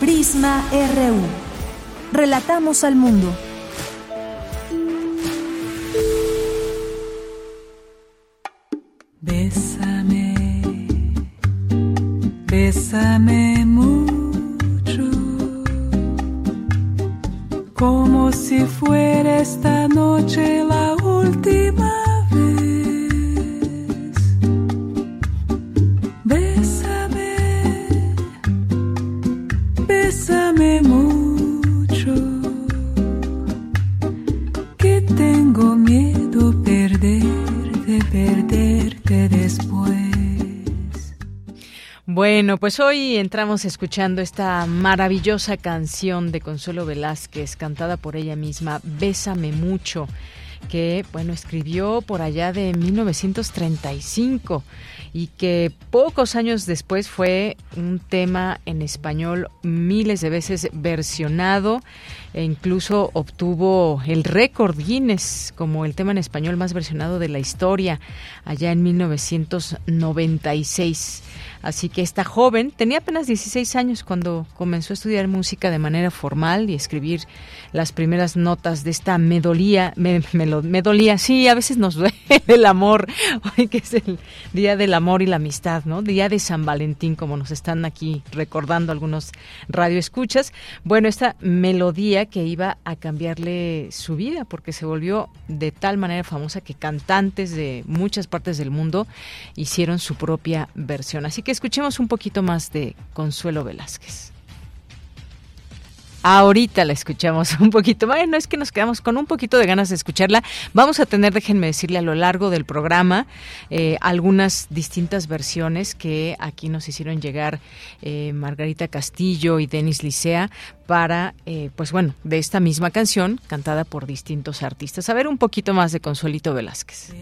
Prisma RU. Relatamos al mundo. Bésame, bésame mucho, como si fuera esta noche la última. Bueno, pues hoy entramos escuchando esta maravillosa canción de Consuelo Velázquez, cantada por ella misma, Bésame mucho, que, bueno, escribió por allá de 1935 y que pocos años después fue un tema en español miles de veces versionado e incluso obtuvo el récord Guinness como el tema en español más versionado de la historia allá en 1996. Así que esta joven tenía apenas 16 años cuando comenzó a estudiar música de manera formal y escribir las primeras notas de esta me, me, dolía, sí, a veces nos duele el amor, que es el Día del Amor y la Amistad, ¿no? Día de San Valentín, como nos están aquí recordando algunos radioescuchas. Bueno, esta melodía que iba a cambiarle su vida porque se volvió de tal manera famosa que cantantes de muchas partes del mundo hicieron su propia versión. Así que escuchemos un poquito más de Consuelo Velázquez. Ahorita la escuchamos un poquito. Bueno, es que nos quedamos con un poquito de ganas de escucharla. Vamos a tener, déjenme decirle, a lo largo del programa eh, algunas distintas versiones que aquí nos hicieron llegar eh, Margarita Castillo y Denis Licea para, eh, pues bueno, de esta misma canción cantada por distintos artistas. A ver un poquito más de Consuelito Velázquez.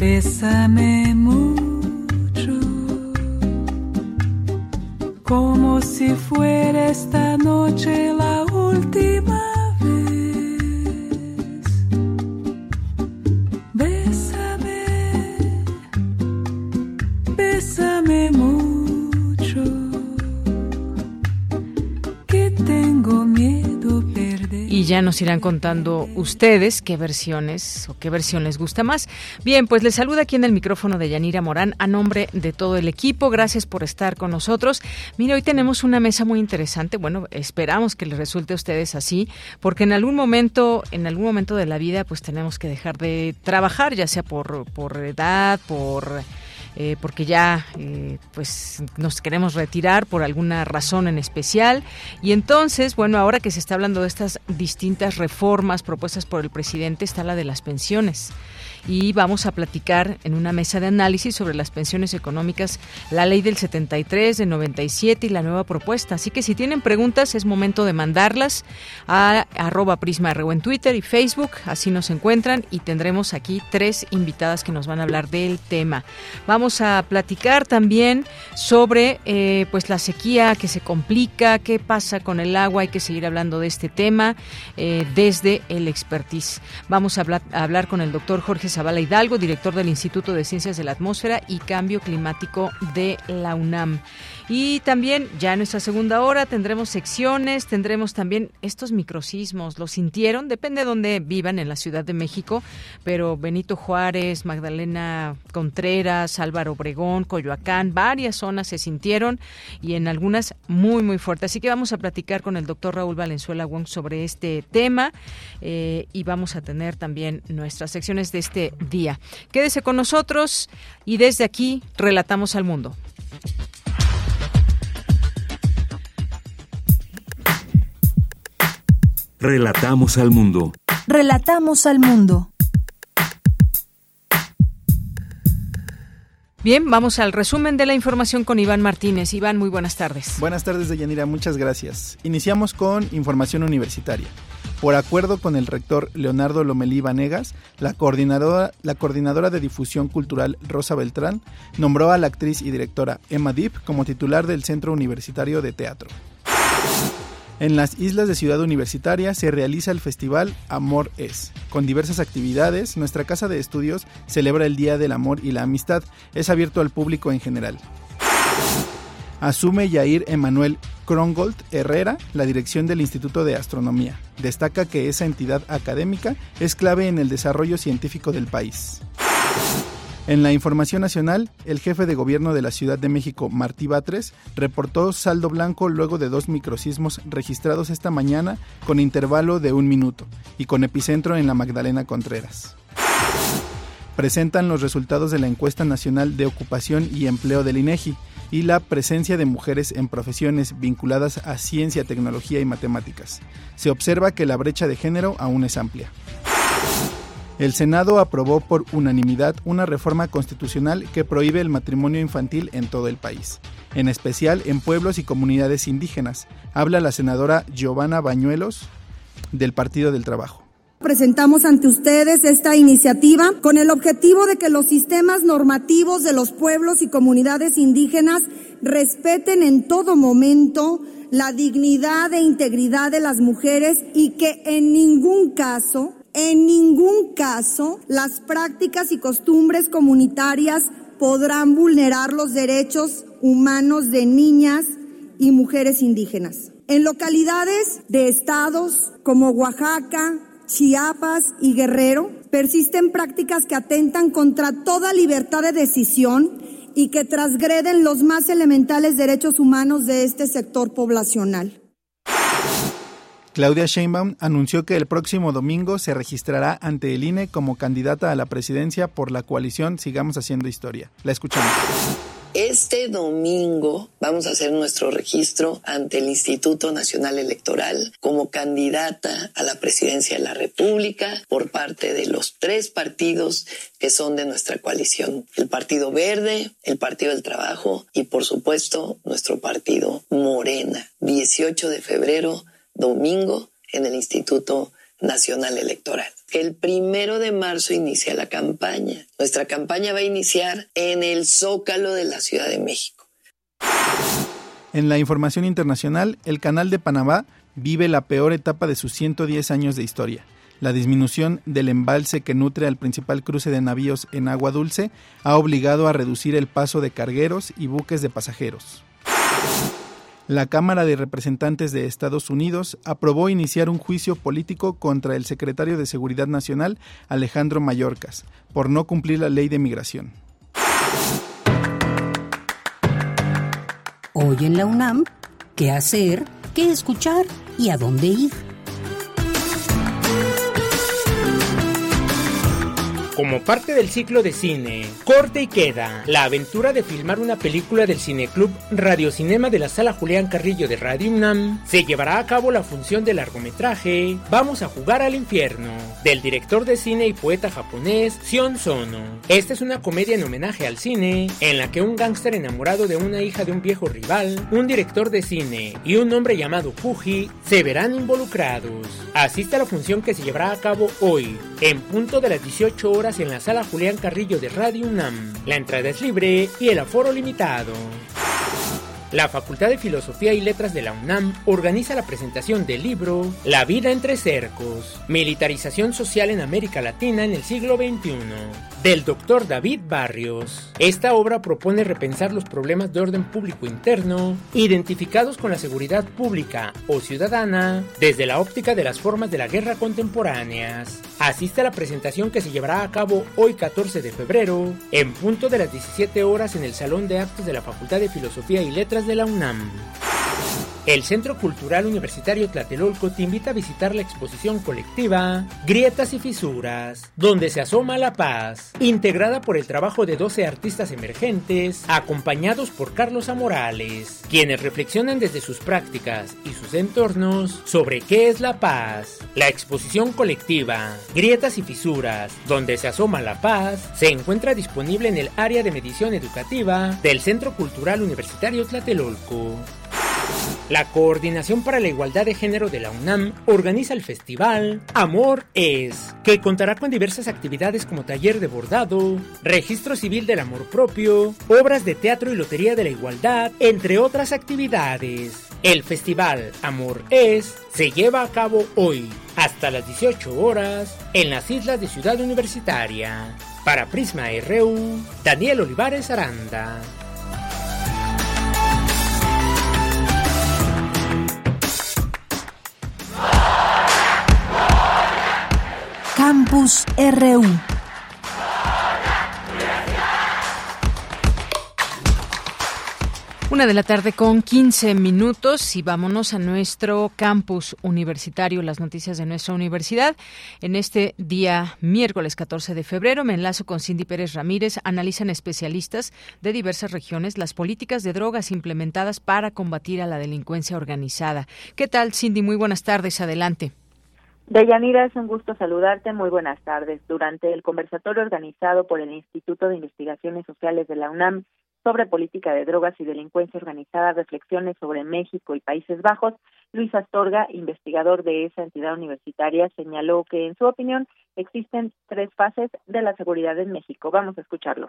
Bésame mucho, como si fuera esta noche la última vez. Bésame, bésame mucho, que tengo miedo y ya nos irán contando ustedes qué versiones o qué versión les gusta más. Bien, pues les saluda aquí en el micrófono de Yanira Morán a nombre de todo el equipo. Gracias por estar con nosotros. Mire, hoy tenemos una mesa muy interesante. Bueno, esperamos que les resulte a ustedes así, porque en algún momento, en algún momento de la vida, pues tenemos que dejar de trabajar, ya sea por, por edad, por eh, porque ya eh, pues nos queremos retirar por alguna razón en especial. Y entonces, bueno, ahora que se está hablando de estas distintas reformas propuestas por el presidente, está la de las pensiones y vamos a platicar en una mesa de análisis sobre las pensiones económicas, la ley del 73, de 97 y la nueva propuesta. Así que si tienen preguntas es momento de mandarlas a arroba Prisma en Twitter y Facebook, así nos encuentran y tendremos aquí tres invitadas que nos van a hablar del tema. Vamos a platicar también sobre eh, pues la sequía que se complica, qué pasa con el agua, hay que seguir hablando de este tema eh, desde el expertise. Vamos a a hablar con el doctor Jorge Zavala Hidalgo, director del Instituto de Ciencias de la Atmósfera y Cambio Climático de la UNAM. Y también ya en nuestra segunda hora tendremos secciones, tendremos también estos microsismos. ¿Lo sintieron? Depende de dónde vivan en la Ciudad de México, pero Benito Juárez, Magdalena Contreras, Álvaro Obregón, Coyoacán, varias zonas se sintieron y en algunas muy, muy fuertes. Así que vamos a platicar con el doctor Raúl Valenzuela Wong sobre este tema eh, y vamos a tener también nuestras secciones de este día. Quédese con nosotros y desde aquí relatamos al mundo. Relatamos al mundo. Relatamos al mundo. Bien, vamos al resumen de la información con Iván Martínez. Iván, muy buenas tardes. Buenas tardes, Deyanira, muchas gracias. Iniciamos con información universitaria. Por acuerdo con el rector Leonardo Lomelí Vanegas, la coordinadora, la coordinadora de difusión cultural Rosa Beltrán nombró a la actriz y directora Emma Deep como titular del Centro Universitario de Teatro. En las islas de Ciudad Universitaria se realiza el festival Amor Es. Con diversas actividades, nuestra casa de estudios celebra el Día del Amor y la Amistad. Es abierto al público en general. Asume Yair Emanuel Krongold Herrera la dirección del Instituto de Astronomía. Destaca que esa entidad académica es clave en el desarrollo científico del país. En la información nacional, el jefe de gobierno de la Ciudad de México, Martí Batres, reportó saldo blanco luego de dos microsismos registrados esta mañana con intervalo de un minuto y con epicentro en la Magdalena Contreras. Presentan los resultados de la encuesta nacional de ocupación y empleo del INEGI y la presencia de mujeres en profesiones vinculadas a ciencia, tecnología y matemáticas. Se observa que la brecha de género aún es amplia. El Senado aprobó por unanimidad una reforma constitucional que prohíbe el matrimonio infantil en todo el país, en especial en pueblos y comunidades indígenas. Habla la senadora Giovanna Bañuelos del Partido del Trabajo. Presentamos ante ustedes esta iniciativa con el objetivo de que los sistemas normativos de los pueblos y comunidades indígenas respeten en todo momento la dignidad e integridad de las mujeres y que en ningún caso en ningún caso las prácticas y costumbres comunitarias podrán vulnerar los derechos humanos de niñas y mujeres indígenas. En localidades de estados como Oaxaca, Chiapas y Guerrero persisten prácticas que atentan contra toda libertad de decisión y que transgreden los más elementales derechos humanos de este sector poblacional. Claudia Sheinbaum anunció que el próximo domingo se registrará ante el INE como candidata a la presidencia por la coalición Sigamos Haciendo Historia. La escuchamos. Este domingo vamos a hacer nuestro registro ante el Instituto Nacional Electoral como candidata a la presidencia de la República por parte de los tres partidos que son de nuestra coalición. El Partido Verde, el Partido del Trabajo y por supuesto nuestro partido Morena. 18 de febrero domingo en el Instituto Nacional Electoral. El primero de marzo inicia la campaña. Nuestra campaña va a iniciar en el Zócalo de la Ciudad de México. En la información internacional, el Canal de Panamá vive la peor etapa de sus 110 años de historia. La disminución del embalse que nutre al principal cruce de navíos en agua dulce ha obligado a reducir el paso de cargueros y buques de pasajeros. La Cámara de Representantes de Estados Unidos aprobó iniciar un juicio político contra el secretario de Seguridad Nacional, Alejandro Mayorkas, por no cumplir la ley de migración. Hoy en la UNAM, ¿qué hacer? ¿Qué escuchar? ¿Y a dónde ir? Como parte del ciclo de cine, corte y queda, la aventura de filmar una película del Cineclub Radiocinema de la Sala Julián Carrillo de Radio UNAM, se llevará a cabo la función del largometraje Vamos a jugar al infierno, del director de cine y poeta japonés Sion Sono. Esta es una comedia en homenaje al cine, en la que un gángster enamorado de una hija de un viejo rival, un director de cine y un hombre llamado Fuji se verán involucrados. Asiste a la función que se llevará a cabo hoy, en punto de las 18 horas en la sala Julián Carrillo de Radio UNAM. La entrada es libre y el aforo limitado. La Facultad de Filosofía y Letras de la UNAM organiza la presentación del libro La vida entre cercos, militarización social en América Latina en el siglo XXI, del doctor David Barrios. Esta obra propone repensar los problemas de orden público interno identificados con la seguridad pública o ciudadana desde la óptica de las formas de la guerra contemporáneas. Asiste a la presentación que se llevará a cabo hoy 14 de febrero en punto de las 17 horas en el Salón de Actos de la Facultad de Filosofía y Letras de la UNAM. El Centro Cultural Universitario Tlatelolco te invita a visitar la exposición colectiva Grietas y Fisuras, donde se asoma la paz, integrada por el trabajo de 12 artistas emergentes, acompañados por Carlos Amorales, quienes reflexionan desde sus prácticas y sus entornos sobre qué es la paz. La exposición colectiva Grietas y Fisuras, donde se asoma la paz, se encuentra disponible en el área de medición educativa del Centro Cultural Universitario Tlatelolco. La Coordinación para la Igualdad de Género de la UNAM organiza el festival Amor es, que contará con diversas actividades como taller de bordado, registro civil del amor propio, obras de teatro y lotería de la igualdad, entre otras actividades. El festival Amor es se lleva a cabo hoy, hasta las 18 horas, en las islas de Ciudad Universitaria. Para Prisma RU, Daniel Olivares Aranda. Campus RU. Una de la tarde con 15 minutos y vámonos a nuestro campus universitario, las noticias de nuestra universidad. En este día, miércoles 14 de febrero, me enlazo con Cindy Pérez Ramírez. Analizan especialistas de diversas regiones las políticas de drogas implementadas para combatir a la delincuencia organizada. ¿Qué tal, Cindy? Muy buenas tardes. Adelante. Deyanira, es un gusto saludarte. Muy buenas tardes. Durante el conversatorio organizado por el Instituto de Investigaciones Sociales de la UNAM sobre política de drogas y delincuencia organizada, reflexiones sobre México y Países Bajos, Luis Astorga, investigador de esa entidad universitaria, señaló que, en su opinión, existen tres fases de la seguridad en México. Vamos a escucharlo.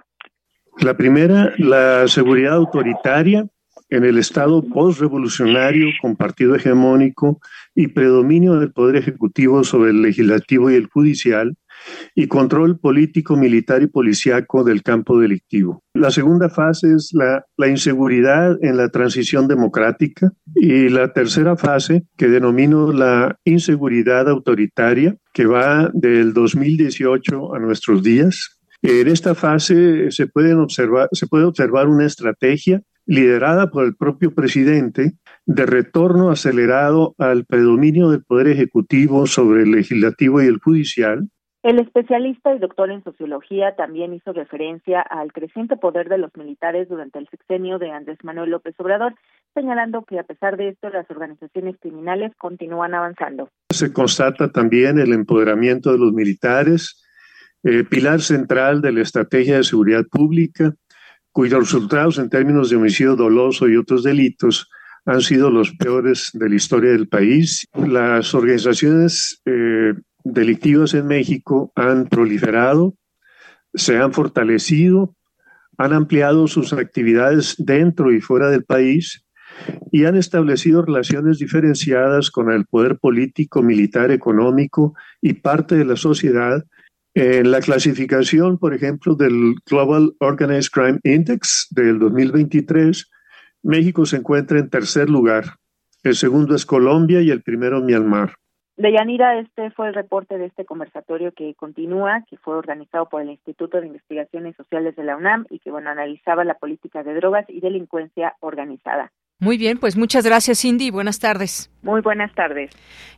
La primera, la seguridad autoritaria en el Estado postrevolucionario con partido hegemónico y predominio del Poder Ejecutivo sobre el Legislativo y el Judicial, y control político, militar y policiaco del campo delictivo. La segunda fase es la, la, inseguridad en la transición democrática y la tercera fase, que denomino la inseguridad autoritaria, que va del 2018 a nuestros días. En esta fase se, pueden observar, se puede observar una estrategia liderada por el propio presidente de retorno acelerado al predominio del Poder Ejecutivo sobre el Legislativo y el Judicial, el especialista y doctor en sociología también hizo referencia al creciente poder de los militares durante el sexenio de Andrés Manuel López Obrador, señalando que a pesar de esto las organizaciones criminales continúan avanzando. Se constata también el empoderamiento de los militares, eh, pilar central de la estrategia de seguridad pública, cuyos resultados en términos de homicidio doloso y otros delitos han sido los peores de la historia del país. Las organizaciones eh, delictivas en México han proliferado, se han fortalecido, han ampliado sus actividades dentro y fuera del país y han establecido relaciones diferenciadas con el poder político, militar, económico y parte de la sociedad. En la clasificación, por ejemplo, del Global Organized Crime Index del 2023, México se encuentra en tercer lugar. El segundo es Colombia y el primero Myanmar. Deyanira, este fue el reporte de este conversatorio que continúa, que fue organizado por el Instituto de Investigaciones Sociales de la UNAM y que, bueno, analizaba la política de drogas y delincuencia organizada. Muy bien, pues muchas gracias Cindy, buenas tardes. Muy buenas tardes.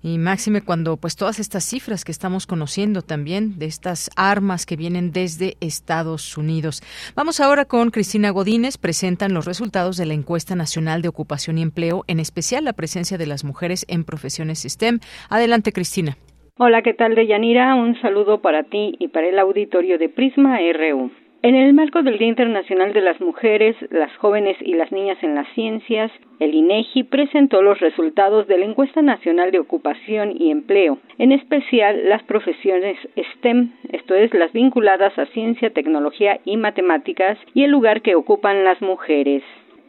Y máxime cuando pues todas estas cifras que estamos conociendo también de estas armas que vienen desde Estados Unidos. Vamos ahora con Cristina Godínez, presentan los resultados de la encuesta nacional de ocupación y empleo, en especial la presencia de las mujeres en profesiones STEM. Adelante Cristina. Hola, ¿qué tal, Deyanira? Un saludo para ti y para el auditorio de Prisma RU. En el marco del Día Internacional de las Mujeres, las Jóvenes y las Niñas en las Ciencias, el INEGI presentó los resultados de la Encuesta Nacional de Ocupación y Empleo, en especial las profesiones STEM, esto es, las vinculadas a ciencia, tecnología y matemáticas, y el lugar que ocupan las mujeres.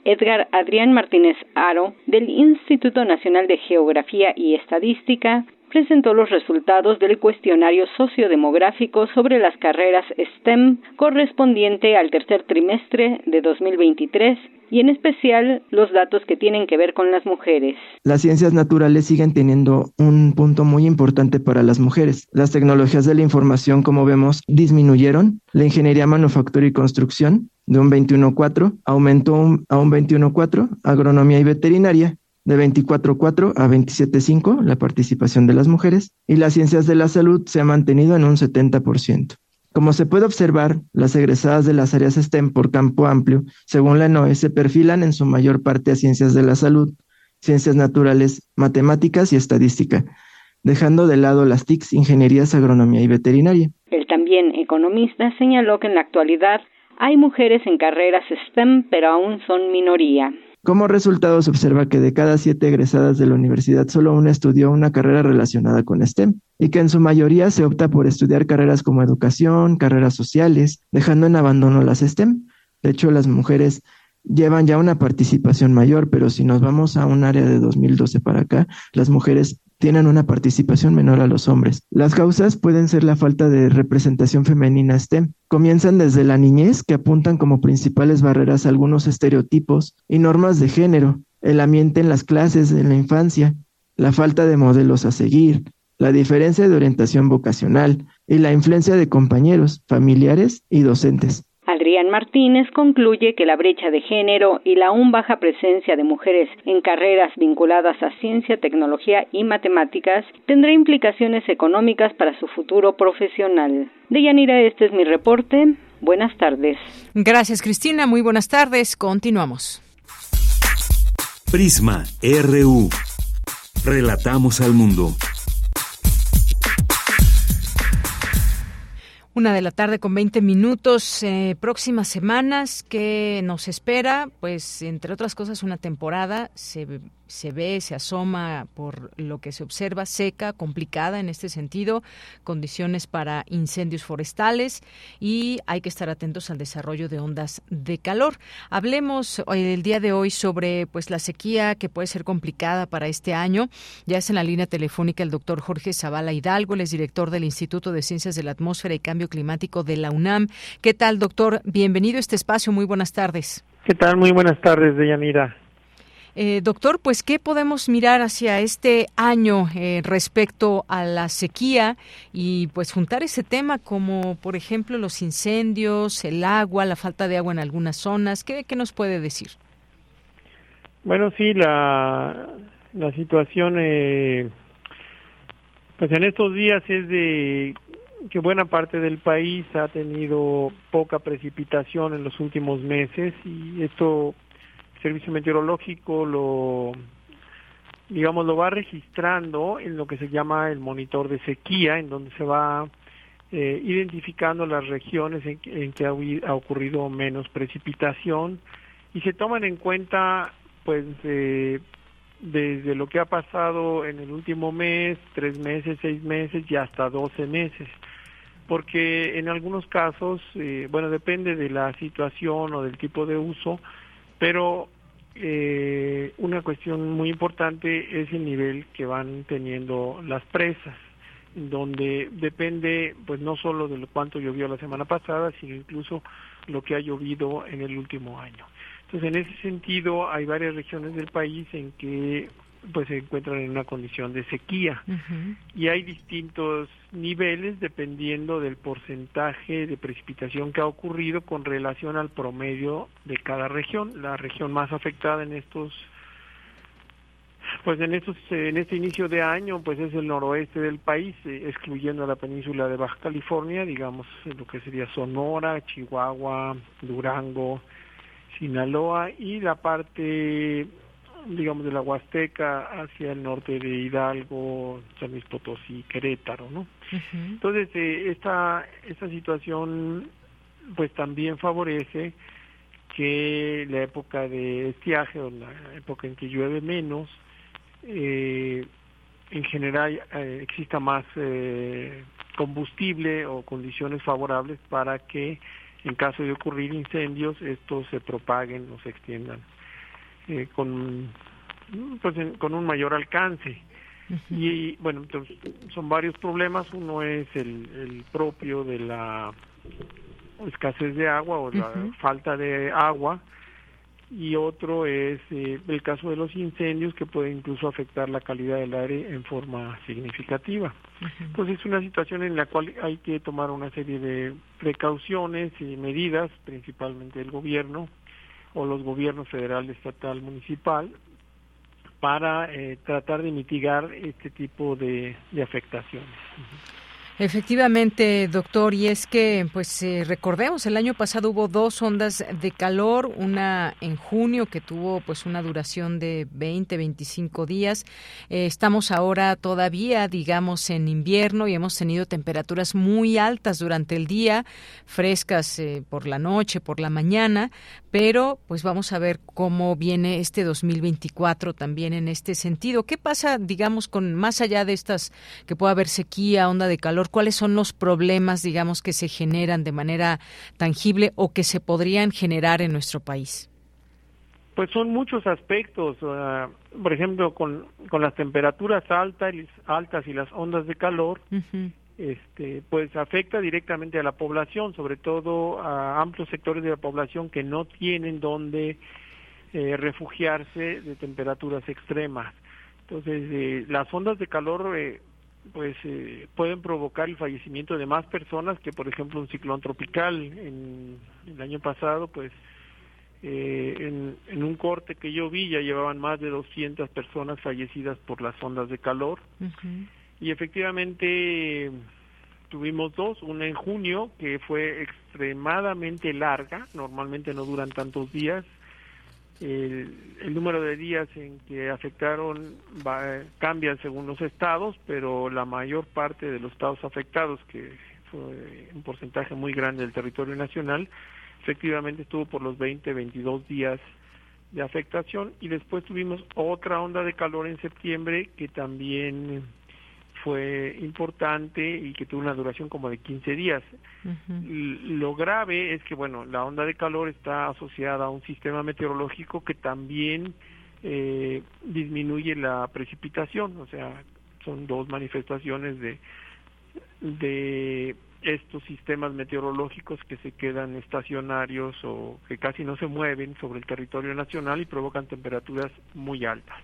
Edgar Adrián Martínez Aro, del Instituto Nacional de Geografía y Estadística, presentó los resultados del cuestionario sociodemográfico sobre las carreras STEM correspondiente al tercer trimestre de 2023 y en especial los datos que tienen que ver con las mujeres. Las ciencias naturales siguen teniendo un punto muy importante para las mujeres. Las tecnologías de la información, como vemos, disminuyeron. La ingeniería, manufactura y construcción de un 21.4 aumentó a un 21.4, agronomía y veterinaria de 24.4 a 27.5 la participación de las mujeres y las ciencias de la salud se ha mantenido en un 70%. Como se puede observar, las egresadas de las áreas STEM por campo amplio, según la NOE, se perfilan en su mayor parte a ciencias de la salud, ciencias naturales, matemáticas y estadística, dejando de lado las TICs, ingenierías, agronomía y veterinaria. El también economista señaló que en la actualidad hay mujeres en carreras STEM, pero aún son minoría. Como resultado, se observa que de cada siete egresadas de la universidad, solo una estudió una carrera relacionada con STEM y que en su mayoría se opta por estudiar carreras como educación, carreras sociales, dejando en abandono las STEM. De hecho, las mujeres llevan ya una participación mayor, pero si nos vamos a un área de 2012 para acá, las mujeres tienen una participación menor a los hombres. Las causas pueden ser la falta de representación femenina STEM. Comienzan desde la niñez, que apuntan como principales barreras algunos estereotipos y normas de género, el ambiente en las clases en la infancia, la falta de modelos a seguir, la diferencia de orientación vocacional y la influencia de compañeros, familiares y docentes. Adrián Martínez concluye que la brecha de género y la aún baja presencia de mujeres en carreras vinculadas a ciencia, tecnología y matemáticas tendrá implicaciones económicas para su futuro profesional. De Yanira, este es mi reporte. Buenas tardes. Gracias, Cristina. Muy buenas tardes. Continuamos. Prisma RU. Relatamos al mundo. Una de la tarde con 20 minutos. Eh, próximas semanas, ¿qué nos espera? Pues, entre otras cosas, una temporada. Se se ve, se asoma por lo que se observa seca, complicada en este sentido, condiciones para incendios forestales y hay que estar atentos al desarrollo de ondas de calor. Hablemos eh, el día de hoy sobre pues la sequía que puede ser complicada para este año. Ya es en la línea telefónica el doctor Jorge Zavala Hidalgo, el es director del Instituto de Ciencias de la Atmósfera y Cambio Climático de la UNAM. ¿Qué tal, doctor? Bienvenido a este espacio. Muy buenas tardes. ¿Qué tal? Muy buenas tardes, Deyanira. Eh, doctor, pues, ¿qué podemos mirar hacia este año eh, respecto a la sequía y pues juntar ese tema como, por ejemplo, los incendios, el agua, la falta de agua en algunas zonas? ¿Qué, qué nos puede decir? Bueno, sí, la, la situación, eh, pues en estos días es de que buena parte del país ha tenido poca precipitación en los últimos meses y esto servicio meteorológico lo digamos lo va registrando en lo que se llama el monitor de sequía en donde se va eh, identificando las regiones en, que ha, ocurrido menos precipitación. Y se toman en cuenta pues eh, desde lo que ha pasado en el último mes, tres meses, seis meses y hasta doce meses. Porque en algunos casos, eh, bueno, depende de la situación o del tipo de uso, pero eh, una cuestión muy importante es el nivel que van teniendo las presas, donde depende pues no solo de lo cuánto llovió la semana pasada, sino incluso lo que ha llovido en el último año. Entonces, en ese sentido, hay varias regiones del país en que pues se encuentran en una condición de sequía y hay distintos niveles dependiendo del porcentaje de precipitación que ha ocurrido con relación al promedio de cada región. La región más afectada en estos pues en estos en este inicio de año pues es el noroeste del país eh, excluyendo la península de Baja California digamos lo que sería Sonora Chihuahua Durango Sinaloa y la parte digamos, de la Huasteca hacia el norte de Hidalgo, San Luis Potosí, Querétaro, ¿no? Entonces, eh, esta, esta situación, pues también favorece que la época de estiaje o la época en que llueve menos, eh, en general eh, exista más eh, combustible o condiciones favorables para que en caso de ocurrir incendios estos se propaguen o se extiendan eh, con pues con un mayor alcance. Y bueno entonces son varios problemas. Uno es el, el propio de la escasez de agua o la falta de agua. Y otro es eh, el caso de los incendios que puede incluso afectar la calidad del aire en forma significativa. Entonces es una situación en la cual hay que tomar una serie de precauciones y medidas, principalmente el gobierno, o los gobiernos federal, estatal, municipal, para eh, tratar de mitigar este tipo de, de afectaciones. Efectivamente, doctor, y es que, pues eh, recordemos, el año pasado hubo dos ondas de calor, una en junio que tuvo pues una duración de 20, 25 días. Eh, estamos ahora todavía, digamos, en invierno y hemos tenido temperaturas muy altas durante el día, frescas eh, por la noche, por la mañana, pero pues vamos a ver cómo viene este 2024 también en este sentido. ¿Qué pasa, digamos, con más allá de estas que pueda haber sequía, onda de calor? ¿Cuáles son los problemas, digamos, que se generan de manera tangible o que se podrían generar en nuestro país? Pues son muchos aspectos, uh, por ejemplo, con, con las temperaturas altas, altas y las ondas de calor, este, pues afecta directamente a la población, sobre todo a amplios sectores de la población que no tienen donde eh, refugiarse de temperaturas extremas. Entonces, eh, las ondas de calor eh, pues eh, pueden provocar el fallecimiento de más personas que por ejemplo un ciclón tropical. En el año pasado pues eh, en, en, un corte que yo vi ya llevaban más de 200 personas fallecidas por las ondas de calor. Y efectivamente tuvimos dos, una en junio que fue extremadamente larga, normalmente no duran tantos días, el, número de días en que afectaron va, cambian según los estados, pero la mayor parte de los estados afectados, que fue un porcentaje muy grande del territorio nacional, efectivamente estuvo por los 20, 22 días de afectación. Y después tuvimos otra onda de calor en septiembre que también fue importante y que tuvo una duración como de 15 días. Lo grave es que, bueno, la onda de calor está asociada a un sistema meteorológico que también eh, disminuye la precipitación, o sea, son dos manifestaciones de, de estos sistemas meteorológicos que se quedan estacionarios o que casi no se mueven sobre el territorio nacional y provocan temperaturas muy altas.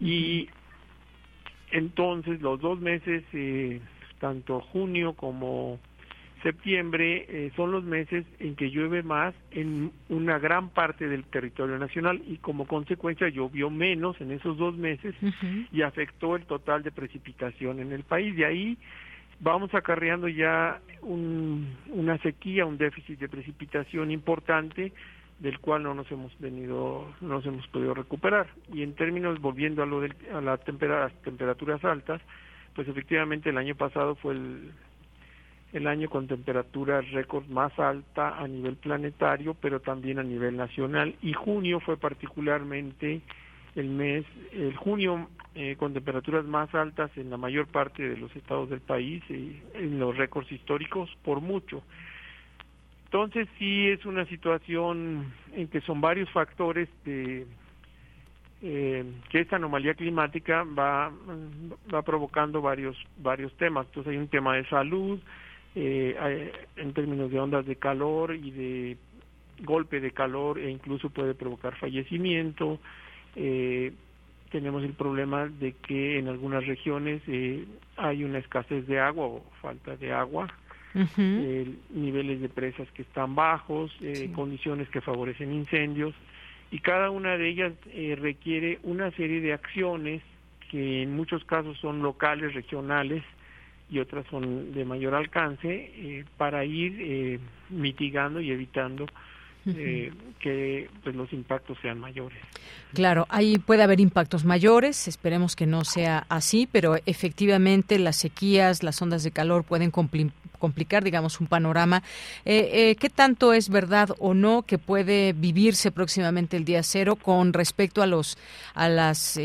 Y entonces, los dos meses, eh, tanto junio como septiembre, eh, son los meses en que llueve más en una gran parte del territorio nacional y como consecuencia llovió menos en esos dos meses y afectó el total de precipitación en el país. De ahí vamos acarreando ya un, una sequía, un déficit de precipitación importante del cual no nos hemos venido, no nos hemos podido recuperar. Y en términos, volviendo a lo de a la tempera, las temperaturas altas, pues efectivamente el año pasado fue el, el año con temperatura récord más alta a nivel planetario, pero también a nivel nacional. Y junio fue particularmente el mes, el junio eh, con temperaturas más altas en la mayor parte de los estados del país, y en los récords históricos por mucho. Entonces sí es una situación en que son varios factores de eh, que esta anomalía climática va provocando varios varios temas. Entonces hay un tema de salud eh, en términos de ondas de calor y de golpe de calor e incluso puede provocar fallecimiento. Eh, tenemos el problema de que en algunas regiones eh, hay una escasez de agua o falta de agua eh, niveles de presas que están bajos, eh, condiciones que favorecen incendios, y cada una de ellas eh, requiere una serie de acciones que en muchos casos son locales, regionales, y otras son de mayor alcance, para ir mitigando y evitando eh, que pues, los impactos sean mayores. Claro, ahí puede haber impactos mayores, esperemos que no sea así, pero efectivamente las sequías, las ondas de calor pueden complicar, digamos, un panorama. Eh, eh, ¿Qué tanto es verdad o no que puede vivirse próximamente el día cero con respecto a los a las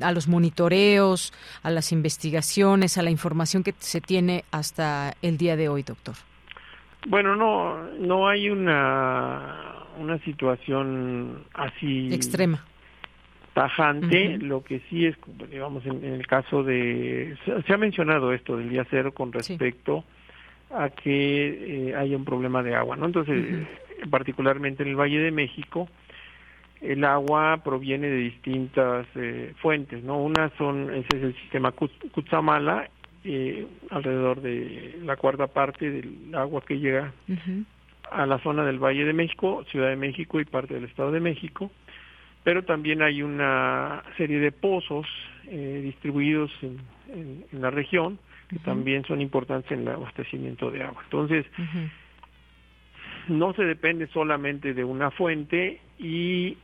a los monitoreos, a las investigaciones, a la información que se tiene hasta el día de hoy, doctor? Bueno, no, no hay una, una situación así extrema. tajante, lo que sí es, digamos, en, el caso de, se, ha mencionado esto del día cero con respecto a que eh, haya un problema de agua, ¿no? Entonces, particularmente en el Valle de México, el agua proviene de distintas eh, fuentes, ¿no? Una son, ese es el sistema Cutzamala eh, alrededor de la cuarta parte del agua que llega a la zona del Valle de México, Ciudad de México y parte del Estado de México. pero también hay una serie de pozos eh, distribuidos en, en, la región que también son importantes en el abastecimiento de agua. Entonces, no se depende solamente de una fuente y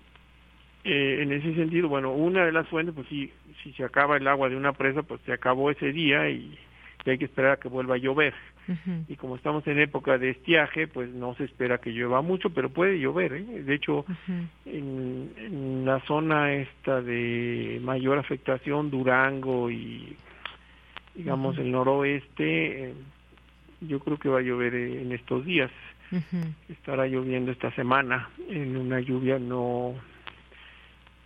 eh, en ese sentido, bueno, una de las fuentes, pues si, si se acaba el agua de una presa, pues se acabó ese día y, hay que esperar a que vuelva a llover. Y como estamos en época de estiaje, pues no se espera que llueva mucho, pero puede llover. ¿eh? De hecho, en, la zona esta de mayor afectación, Durango y digamos el noroeste, eh, yo creo que va a llover en estos días. Estará lloviendo esta semana en una lluvia no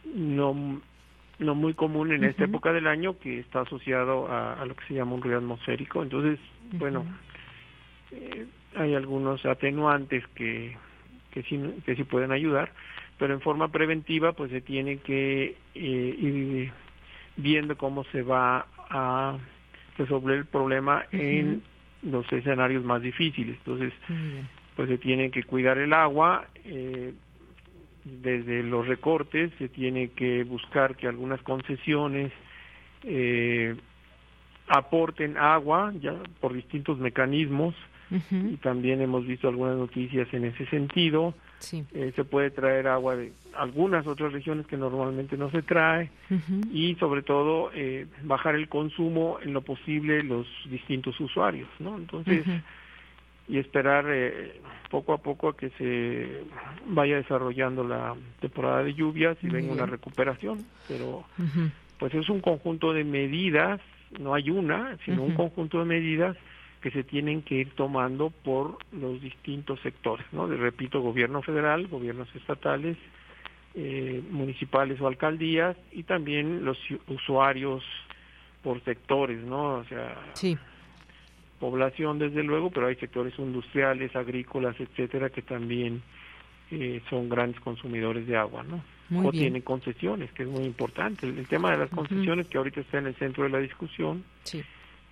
no no muy común en esta época del año que está asociado a, lo que se llama un ruido atmosférico. Entonces, bueno, eh, hay algunos atenuantes que, que, sí, que sí pueden ayudar, pero en forma preventiva pues se tiene que eh, ir viendo cómo se va a resolver el problema en los escenarios más difíciles. Entonces, pues se tiene que cuidar el agua, eh, desde los recortes se tiene que buscar que algunas concesiones eh, aporten agua ya por distintos mecanismos y también hemos visto algunas noticias en ese sentido. Eh, se puede traer agua de algunas otras regiones que normalmente no se trae y sobre todo eh, bajar el consumo en lo posible los distintos usuarios, ¿no? Entonces y esperar eh, poco a poco a que se vaya desarrollando la temporada de lluvias y venga una recuperación, pero pues es un conjunto de medidas, no hay una, sino un conjunto de medidas que se tienen que ir tomando por los distintos sectores, ¿no? De, repito, gobierno federal, gobiernos estatales, eh, municipales o alcaldías y también los usuarios por sectores, ¿no? O sea, sí población desde luego, pero hay sectores industriales, agrícolas, etcétera, que también eh, son grandes consumidores de agua, ¿no? o tienen concesiones, que es muy importante. El, tema de las concesiones, que ahorita está en el centro de la discusión,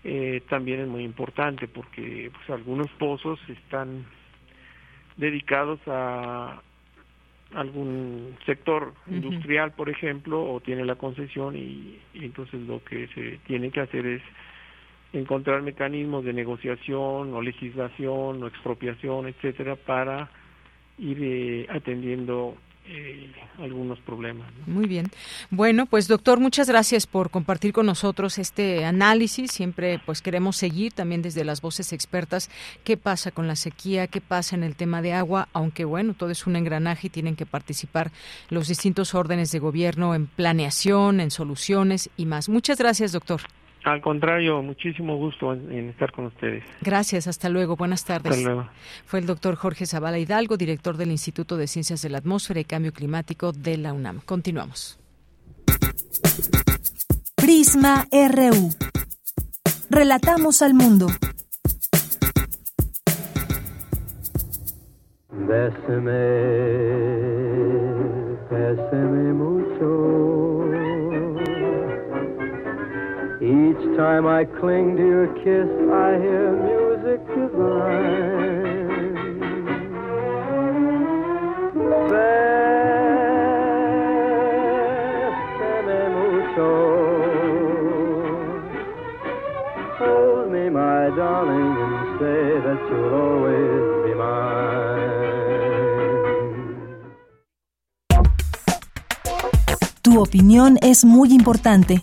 eh, también es muy importante porque pues, algunos pozos están dedicados a algún sector industrial, por ejemplo, o tiene la concesión y entonces lo que se tiene que hacer es encontrar mecanismos de negociación o legislación o expropiación, etcétera, para ir eh, atendiendo eh, algunos problemas. Muy bien. Bueno, pues doctor, muchas gracias por compartir con nosotros este análisis. Siempre pues queremos seguir también desde las voces expertas qué pasa con la sequía, qué pasa en el tema de agua, aunque bueno, todo es un engranaje y tienen que participar los distintos órdenes de gobierno en planeación, en soluciones y más. Muchas gracias, doctor. Al contrario, muchísimo gusto en, estar con ustedes. Gracias, hasta luego, buenas tardes. Hasta luego. Fue el doctor Jorge Zavala Hidalgo, director del Instituto de Ciencias de la Atmósfera y Cambio Climático de la UNAM. Continuamos. Prisma RU. Relatamos al mundo. Béseme, béseme mucho Each time I cling to your kiss, I hear music divine. Tu opinión es muy importante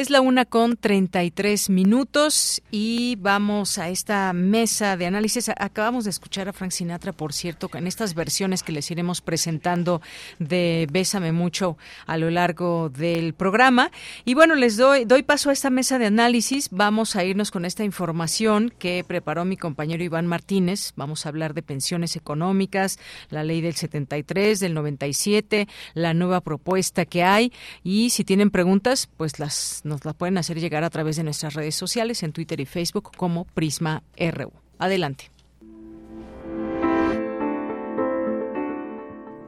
Es la una con 33 minutos y vamos a esta mesa de análisis. Acabamos de escuchar a Frank Sinatra, por cierto, en estas versiones que les iremos presentando de Bésame mucho a lo largo del programa. Y bueno, les doy, doy paso a esta mesa de análisis. Vamos a irnos con esta información que preparó mi compañero Iván Martínez. Vamos a hablar de pensiones económicas, la ley del 73, del 97, la nueva propuesta que hay. Y si tienen preguntas, pues las nos la pueden hacer llegar a través de nuestras redes sociales en Twitter y Facebook como Prisma RU. Adelante.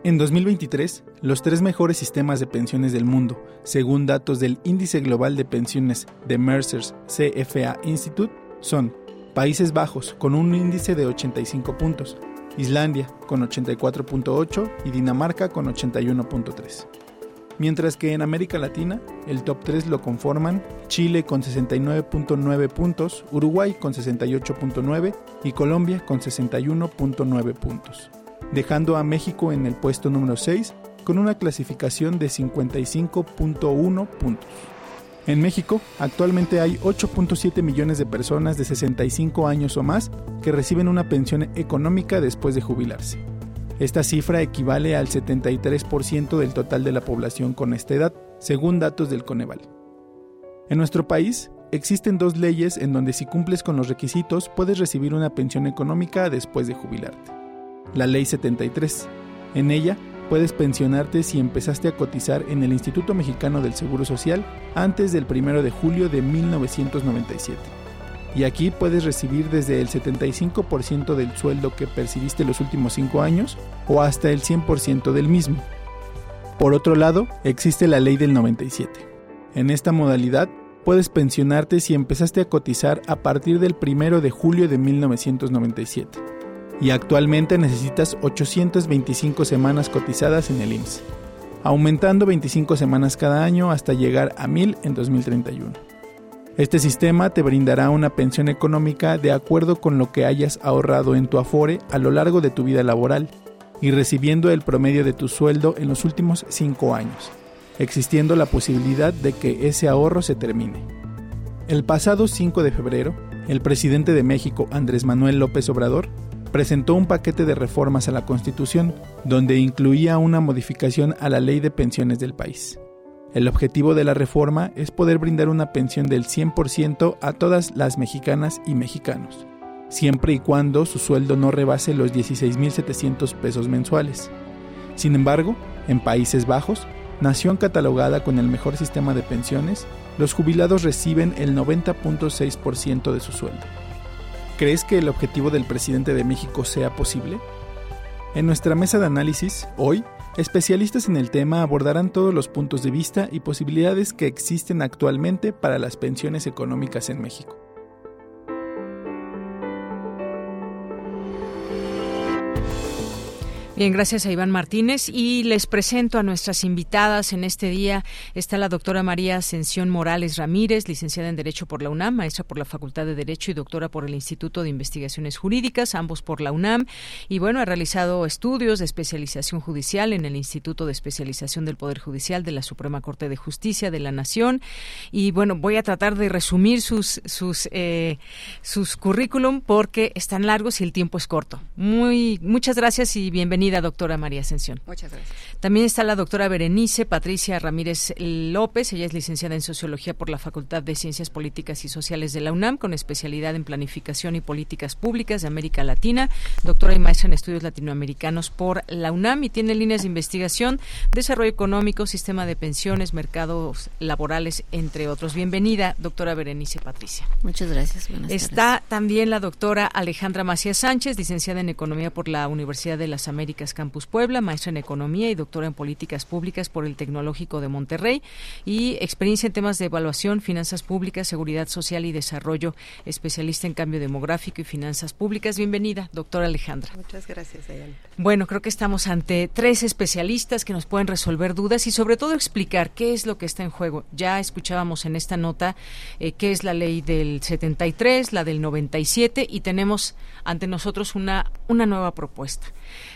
En 2023, los tres mejores sistemas de pensiones del mundo, según datos del Índice Global de Pensiones de Mercer's CFA Institute, son Países Bajos con un índice de 85 puntos, Islandia con 84.8 y Dinamarca con 81.3. Mientras que en América Latina, el top 3 lo conforman Chile con 69.9 puntos, Uruguay con 68.9 y Colombia con 61.9 puntos dejando a México en el puesto número 6 con una clasificación de 55.1 puntos. En México, actualmente hay 8.7 millones de personas de 65 años o más que reciben una pensión económica después de jubilarse. Esta cifra equivale al 73% del total de la población con esta edad, según datos del Coneval. En nuestro país, existen dos leyes en donde si cumples con los requisitos puedes recibir una pensión económica después de jubilarte la Ley 73. En ella puedes pensionarte si empezaste a cotizar en el Instituto Mexicano del Seguro Social antes del 1 de julio de 1997. Y aquí puedes recibir desde el 75% del sueldo que percibiste los últimos 5 años o hasta el 100% del mismo. Por otro lado, existe la ley del 97. En esta modalidad, puedes pensionarte si empezaste a cotizar a partir del 1 de julio de 1997 y actualmente necesitas 825 semanas cotizadas en el IMSS, aumentando 25 semanas cada año hasta llegar a 1000 en 2031. Este sistema te brindará una pensión económica de acuerdo con lo que hayas ahorrado en tu Afore a lo largo de tu vida laboral y recibiendo el promedio de tu sueldo en los últimos 5 años, existiendo la posibilidad de que ese ahorro se termine. El pasado 5 de febrero, el presidente de México, Andrés Manuel López Obrador, presentó un paquete de reformas a la Constitución, donde incluía una modificación a la ley de pensiones del país. El objetivo de la reforma es poder brindar una pensión del 100% a todas las mexicanas y mexicanos, siempre y cuando su sueldo no rebase los 16.700 pesos mensuales. Sin embargo, en Países Bajos, nación catalogada con el mejor sistema de pensiones, los jubilados reciben el 90.6% de su sueldo. ¿Crees que el objetivo del presidente de México sea posible? En nuestra mesa de análisis, hoy, especialistas en el tema abordarán todos los puntos de vista y posibilidades que existen actualmente para las pensiones económicas en México. Bien, gracias a Iván Martínez y les presento a nuestras invitadas en este día. Está la doctora María Ascensión Morales Ramírez, licenciada en Derecho por la UNAM, maestra por la Facultad de Derecho y doctora por el Instituto de Investigaciones Jurídicas, ambos por la UNAM. Y bueno, ha realizado estudios de especialización judicial en el Instituto de Especialización del Poder Judicial de la Suprema Corte de Justicia de la Nación. Y bueno, voy a tratar de resumir sus, sus, eh, sus currículum porque están largos y el tiempo es corto. Muy, muchas gracias y bienvenidos Bienvenida, doctora María Ascensión. Muchas gracias. También está la doctora Berenice Patricia Ramírez López. Ella es licenciada en Sociología por la Facultad de Ciencias Políticas y Sociales de la UNAM, con especialidad en Planificación y Políticas Públicas de América Latina, doctora y maestra en Estudios Latinoamericanos por la UNAM y tiene líneas de investigación, desarrollo económico, sistema de pensiones, mercados laborales, entre otros. Bienvenida, doctora Berenice Patricia. Muchas gracias. está también la doctora Alejandra Macías Sánchez, licenciada en Economía por la Universidad de las Américas Campus Puebla, maestra en Economía y doctora en Políticas Públicas por el Tecnológico de Monterrey y experiencia en temas de evaluación, finanzas públicas, seguridad social y desarrollo, especialista en cambio demográfico y finanzas públicas. Bienvenida, doctora Alejandra. Muchas gracias, Ayala. Bueno, creo que estamos ante tres especialistas que nos pueden resolver dudas y sobre todo explicar qué es lo que está en juego. Ya escuchábamos en esta nota eh, qué es la ley del 73, la del 97 y tenemos ante nosotros una, una nueva propuesta.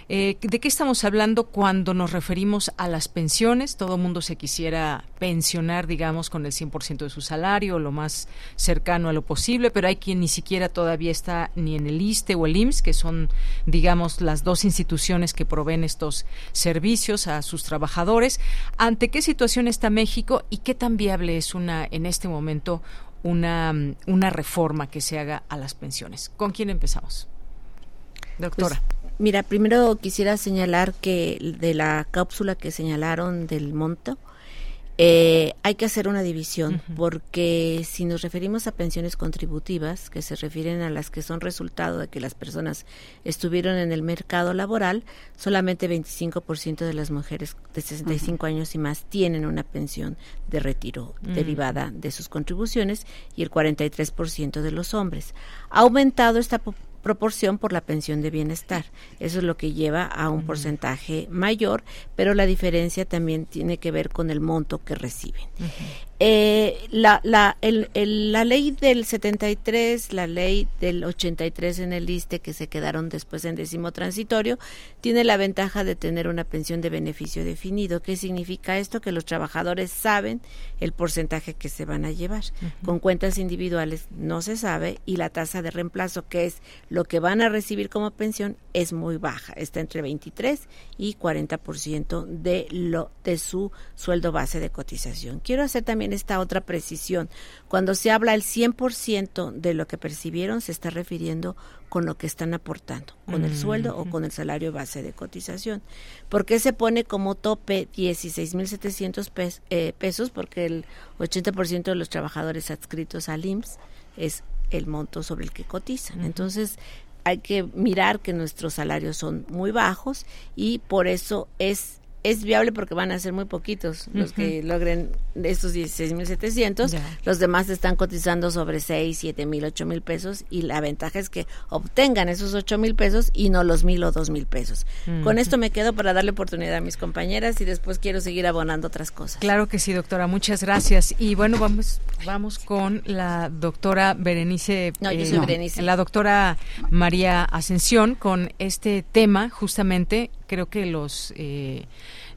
Eh, ¿De qué estamos hablando cuando nos referimos a las pensiones? Todo mundo se quisiera pensionar, digamos, con el 100% de su salario, lo más cercano a lo posible, pero hay quien ni siquiera todavía está ni en el ISTE o el IMSS, que son, digamos, las dos instituciones que proveen estos servicios a sus trabajadores. ¿Ante qué situación está México y qué tan viable es una, en este momento, una, una reforma que se haga a las pensiones? ¿Con quién empezamos? Doctora. Pues, Mira, primero quisiera señalar que de la cápsula que señalaron del monto, Eh, hay que hacer una división porque si nos referimos a pensiones contributivas, que se refieren a las que son resultado de que las personas estuvieron en el mercado laboral, solamente 25% de las mujeres de 65 años y más tienen una pensión de retiro derivada de sus contribuciones y el 43% de los hombres. Ha aumentado esta proporción por la pensión de bienestar. Eso es lo que lleva a un porcentaje mayor, pero la diferencia también tiene que ver con el monto que reciben. Eh, la, la, el, la ley del 73, la ley del 83 en el ISTE, que se quedaron después en décimo transitorio, tiene la ventaja de tener una pensión de beneficio definido. ¿Qué significa esto? Que los trabajadores saben el porcentaje que se van a llevar. Con cuentas individuales no se sabe y la tasa de reemplazo, que es lo que van a recibir como pensión, es muy baja. Está entre 23 y 40% de, lo, de su sueldo base de cotización. Quiero hacer también esta otra precisión. Cuando se habla el 100% de lo que percibieron, se está refiriendo con lo que están aportando, con el sueldo o con el salario base de cotización. ¿Por qué se pone como tope 16.700 pesos, eh, pesos? Porque el 80% de los trabajadores adscritos al IMSS es el monto sobre el que cotizan. Entonces, hay que mirar que nuestros salarios son muy bajos y por eso es es viable porque van a ser muy poquitos los que logren estos 16.700. Los demás están cotizando sobre 6, 7 mil, 8 mil pesos y la ventaja es que obtengan esos 8 mil pesos y no los mil o dos mil pesos. Con esto me quedo para darle oportunidad a mis compañeras y después quiero seguir abonando otras cosas. Claro que sí, doctora. Muchas gracias. Y bueno, vamos, vamos con la doctora Berenice. No, yo soy eh, Berenice. La doctora María Ascensión con este tema justamente creo que los eh,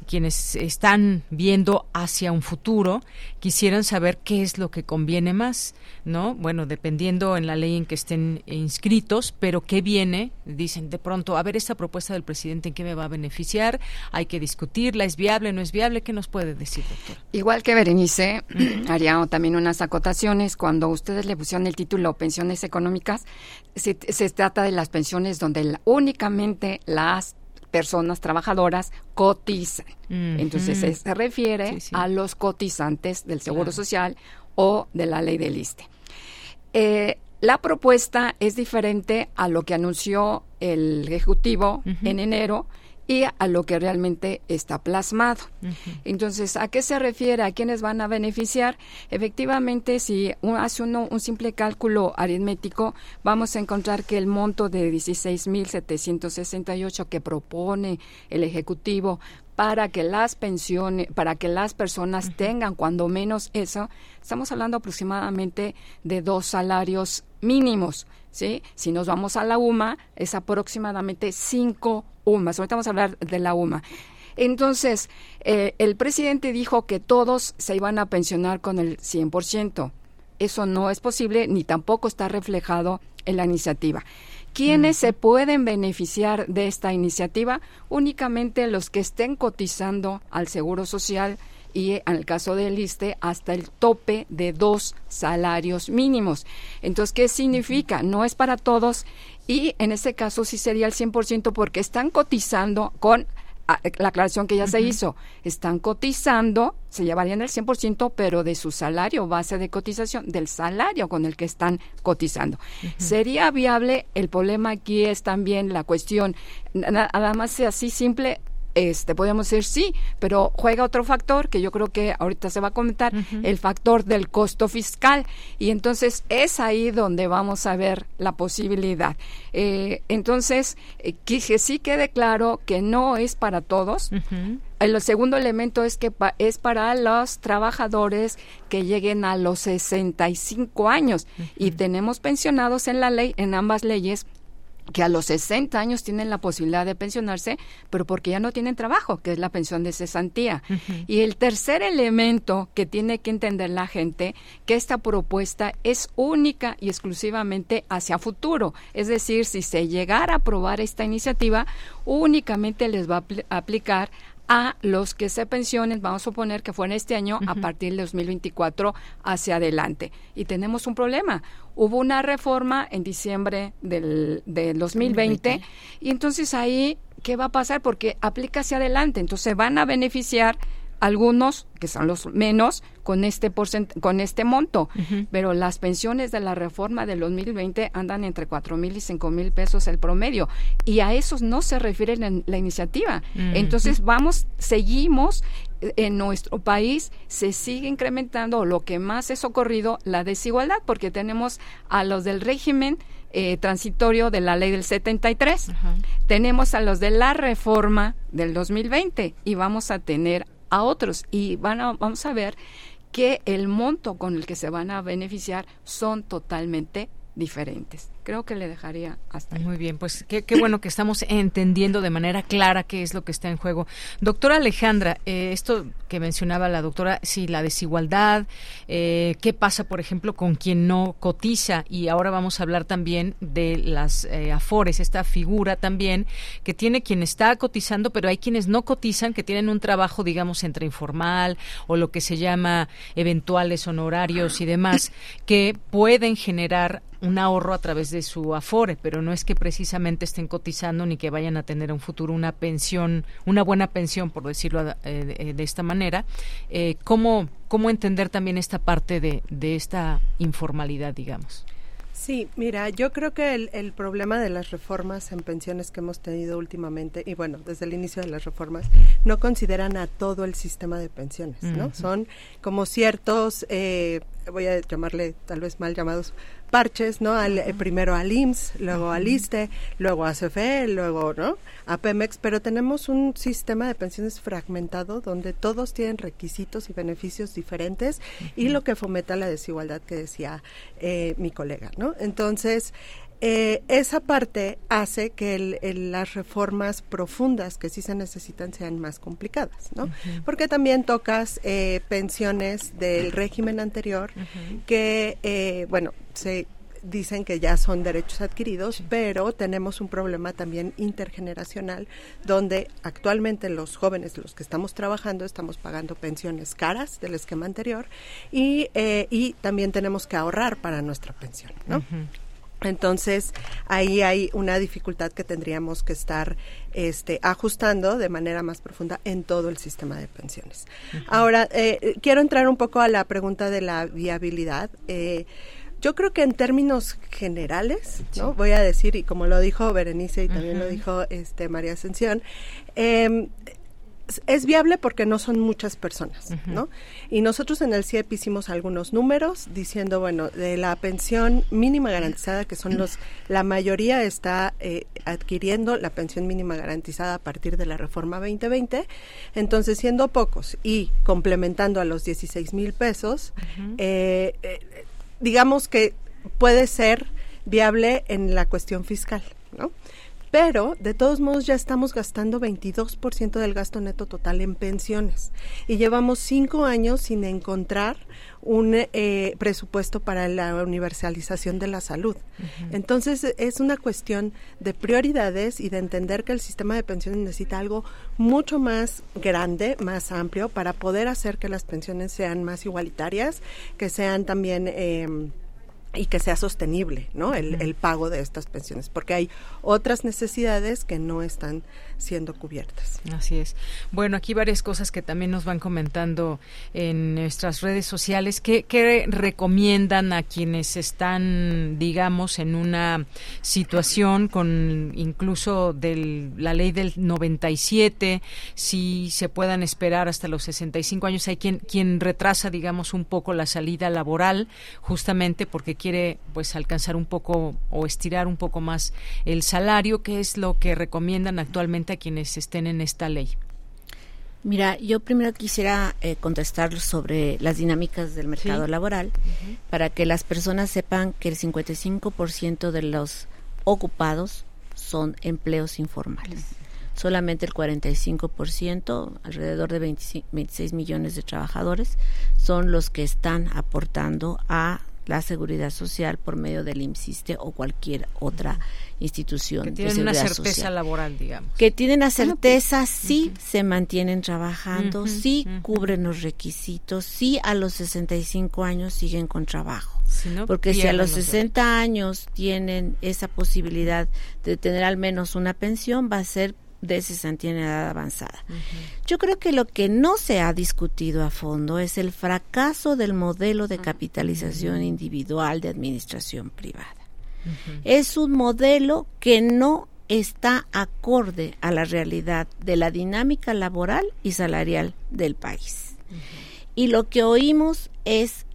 quienes están viendo hacia un futuro quisieran saber qué es lo que conviene más, ¿no? Bueno, dependiendo en la ley en que estén inscritos, pero qué viene, dicen de pronto, a ver esta propuesta del presidente en qué me va a beneficiar, hay que discutirla, es viable, no es viable, ¿qué nos puede decir, doctor? Igual que Berenice, haría también unas acotaciones cuando ustedes le pusieron el título pensiones económicas, se, se trata de las pensiones donde únicamente las personas trabajadoras cotizan. Entonces se, refiere a los cotizantes del Seguro Social o de la ley del ISTE. Eh, la propuesta es diferente a lo que anunció el Ejecutivo en enero y a lo que realmente está plasmado. Entonces, ¿a qué se refiere? ¿A quiénes van a beneficiar? Efectivamente, si uno hace uno un simple cálculo aritmético, vamos a encontrar que el monto de 16.768 que propone el Ejecutivo para que las pensiones, para que las personas tengan cuando menos eso, estamos hablando aproximadamente de dos salarios mínimos, ¿sí? Si nos vamos a la UMA, es aproximadamente cinco UMAS. Ahorita vamos a hablar de la UMA. Entonces, eh, el presidente dijo que todos se iban a pensionar con el 100%. Eso no es posible ni tampoco está reflejado en la iniciativa. ¿Quiénes se pueden beneficiar de esta iniciativa? Únicamente los que estén cotizando al Seguro Social y en el caso del ISTE hasta el tope de dos salarios mínimos. Entonces, ¿qué significa? No es para todos y en ese caso sí sería el 100% porque están cotizando con ah, la aclaración que ya se hizo, están cotizando, se llevarían el 100%, pero de su salario base de cotización, del salario con el que están cotizando. ¿Sería viable? El problema aquí es también la cuestión, nada más así simple, este, podemos decir sí, pero juega otro factor que yo creo que ahorita se va a comentar, el factor del costo fiscal. Y entonces es ahí donde vamos a ver la posibilidad. Eh, entonces, eh, que, sí quede claro que no es para todos. El segundo elemento es que es para los trabajadores que lleguen a los 65 años y tenemos pensionados en la ley, en ambas leyes, que a los 60 años tienen la posibilidad de pensionarse, pero porque ya no tienen trabajo, que es la pensión de cesantía. Y el tercer elemento que tiene que entender la gente, que esta propuesta es única y exclusivamente hacia futuro. Es decir, si se llegara a aprobar esta iniciativa, únicamente les va a aplicar a los que se pensionen, vamos a suponer que fue en este año, a partir del 2024 hacia adelante. Y tenemos un problema. Hubo una reforma en diciembre del, 2020 y entonces ahí, ¿qué va a pasar? Porque aplica hacia adelante. Entonces van a beneficiar algunos que son los menos con este con este monto, pero las pensiones de la reforma del 2020 andan entre cuatro mil y cinco mil pesos el promedio. Y a esos no se refiere la, la iniciativa. Entonces vamos, seguimos en nuestro país se sigue incrementando lo que más es ocurrido la desigualdad porque tenemos a los del régimen eh, transitorio de la ley del 73 tenemos a los de la reforma del 2020 y vamos a tener a otros. Y van a, vamos a ver que el monto con el que se van a beneficiar son totalmente diferentes creo que le dejaría hasta ahí. Muy bien, pues qué, bueno que estamos entendiendo de manera clara qué es lo que está en juego. Doctora Alejandra, eh, esto que mencionaba la doctora, sí, la desigualdad, eh, qué pasa, por ejemplo, con quien no cotiza y ahora vamos a hablar también de las eh, afores, esta figura también que tiene quien está cotizando, pero hay quienes no cotizan, que tienen un trabajo, digamos, entre informal o lo que se llama eventuales honorarios y demás, que pueden generar un ahorro a través de su afore, pero no es que precisamente estén cotizando ni que vayan a tener un futuro una pensión, una buena pensión, por decirlo eh, de, esta manera. Eh, ¿cómo, ¿Cómo entender también esta parte de, de esta informalidad, digamos? Sí, mira, yo creo que el, el, problema de las reformas en pensiones que hemos tenido últimamente, y bueno, desde el inicio de las reformas, no consideran a todo el sistema de pensiones, ¿no? Son como ciertos, eh, voy a llamarle tal vez mal llamados parches, ¿no? Al, eh, primero al IMSS, luego al ISTE, luego a CFE, luego, ¿no? A Pemex, pero tenemos un sistema de pensiones fragmentado donde todos tienen requisitos y beneficios diferentes y lo que fomenta la desigualdad que decía eh, mi colega, ¿no? Entonces, eh, esa parte hace que las reformas profundas que sí se necesitan sean más complicadas, ¿no? Porque también tocas eh, pensiones del régimen anterior que, eh, bueno, se dicen que ya son derechos adquiridos, pero tenemos un problema también intergeneracional donde actualmente los jóvenes, los que estamos trabajando, estamos pagando pensiones caras del esquema anterior y, y también tenemos que ahorrar para nuestra pensión, ¿no? Entonces, ahí hay una dificultad que tendríamos que estar este, ajustando de manera más profunda en todo el sistema de pensiones. Ahora, eh, quiero entrar un poco a la pregunta de la viabilidad. Eh, yo creo que en términos generales, ¿no? Voy a decir, y como lo dijo Berenice y también lo dijo este María Ascensión, eh, es viable porque no son muchas personas, ¿no? Y nosotros en el CIEP hicimos algunos números diciendo, bueno, de la pensión mínima garantizada, que son los, la mayoría está eh, adquiriendo la pensión mínima garantizada a partir de la reforma 2020, entonces siendo pocos y complementando a los 16 mil pesos, eh, eh, digamos que puede ser viable en la cuestión fiscal. Pero de todos modos ya estamos gastando 22% del gasto neto total en pensiones y llevamos cinco años sin encontrar un eh, presupuesto para la universalización de la salud. Entonces es una cuestión de prioridades y de entender que el sistema de pensiones necesita algo mucho más grande, más amplio, para poder hacer que las pensiones sean más igualitarias, que sean también... Eh, y que sea sostenible, ¿no? El, el, pago de estas pensiones, porque hay otras necesidades que no están siendo cubiertas. Así es. Bueno, aquí varias cosas que también nos van comentando en nuestras redes sociales. ¿Qué, qué recomiendan a quienes están, digamos, en una situación con incluso del, la ley del 97, si se puedan esperar hasta los 65 años? Hay quien, quien retrasa, digamos, un poco la salida laboral, justamente porque quiere pues alcanzar un poco o estirar un poco más el salario, ¿qué es lo que recomiendan actualmente a quienes estén en esta ley? Mira, yo primero quisiera eh, contestar sobre las dinámicas del mercado laboral para que las personas sepan que el 55% de los ocupados son empleos informales. Solamente el 45%, alrededor de 26 millones de trabajadores, son los que están aportando a la seguridad social por medio del IMSISTE o cualquier otra institución que tienen una certeza laboral, digamos. Que tienen la certeza, sí se mantienen trabajando, sí cubren los requisitos, sí a los 65 años siguen con trabajo. Porque si a los 60 años tienen esa posibilidad de tener al menos una pensión, va a ser de cesantía en edad avanzada. Yo creo que lo que no se ha discutido a fondo es el fracaso del modelo de capitalización individual de administración privada. Es un modelo que no está acorde a la realidad de la dinámica laboral y salarial del país. Y lo que oímos es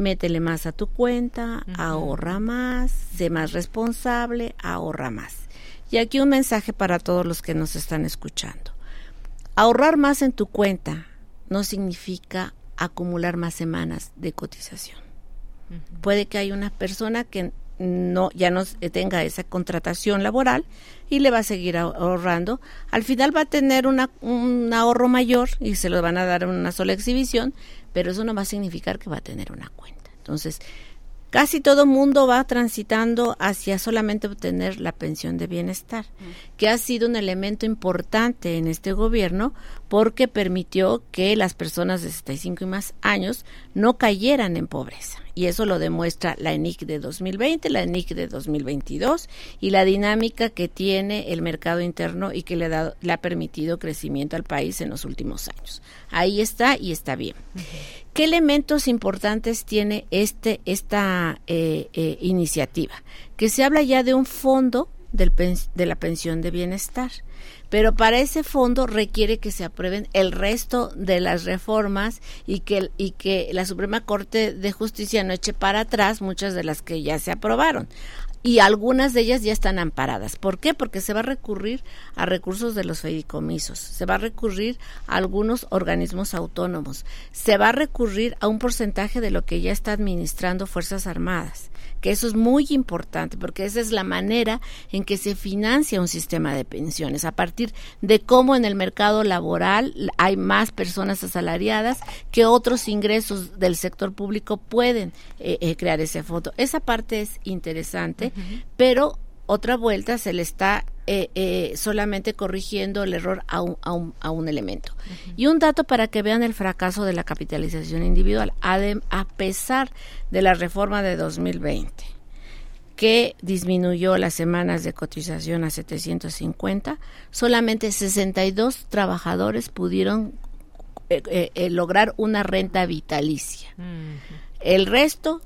métele más a tu cuenta, ahorra más, sé más responsable, ahorra más. Y aquí un mensaje para todos los que nos están escuchando. Ahorrar más en tu cuenta no significa acumular más semanas de cotización. Puede que haya una persona que no ya no tenga esa contratación laboral y le va a seguir ahorrando. Al final va a tener una, un ahorro mayor y se lo van a dar en una sola exhibición, pero eso no va a significar que va a tener una cuenta. Entonces, casi todo mundo va transitando hacia solamente obtener la pensión de bienestar, que ha sido un elemento importante en este gobierno porque permitió que las personas de 65 y más años no cayeran en pobreza. Y eso lo demuestra la ENIC de 2020, la ENIC de 2022 y la dinámica que tiene el mercado interno y que le, ha le ha permitido crecimiento al país en los últimos años. Ahí está y está bien. ¿Qué elementos importantes tiene este, esta eh, eh, iniciativa? Que se habla ya de un fondo de la pensión de bienestar, pero para ese fondo requiere que se aprueben el resto de las reformas y que la Suprema Corte de Justicia no eche para atrás muchas de las que ya se aprobaron y algunas de ellas ya están amparadas. ¿Por qué? Porque se va a recurrir a recursos de los fideicomisos, se va a recurrir a algunos organismos autónomos, se va a recurrir a un porcentaje de lo que ya está administrando Fuerzas Armadas que eso es muy importante porque esa es la manera en que se financia un sistema de pensiones, a partir de cómo en el mercado laboral hay más personas asalariadas que otros ingresos del sector público pueden eh, eh, crear ese fondo. Esa parte es interesante, pero otra vuelta se le está eh, eh, solamente corrigiendo el error a un, a un, a un elemento. Y un dato para que vean el fracaso de la capitalización individual, a pesar de la reforma de 2020 que disminuyó las semanas de cotización a 750, solamente 62 trabajadores pudieron eh, lograr una renta vitalicia. El resto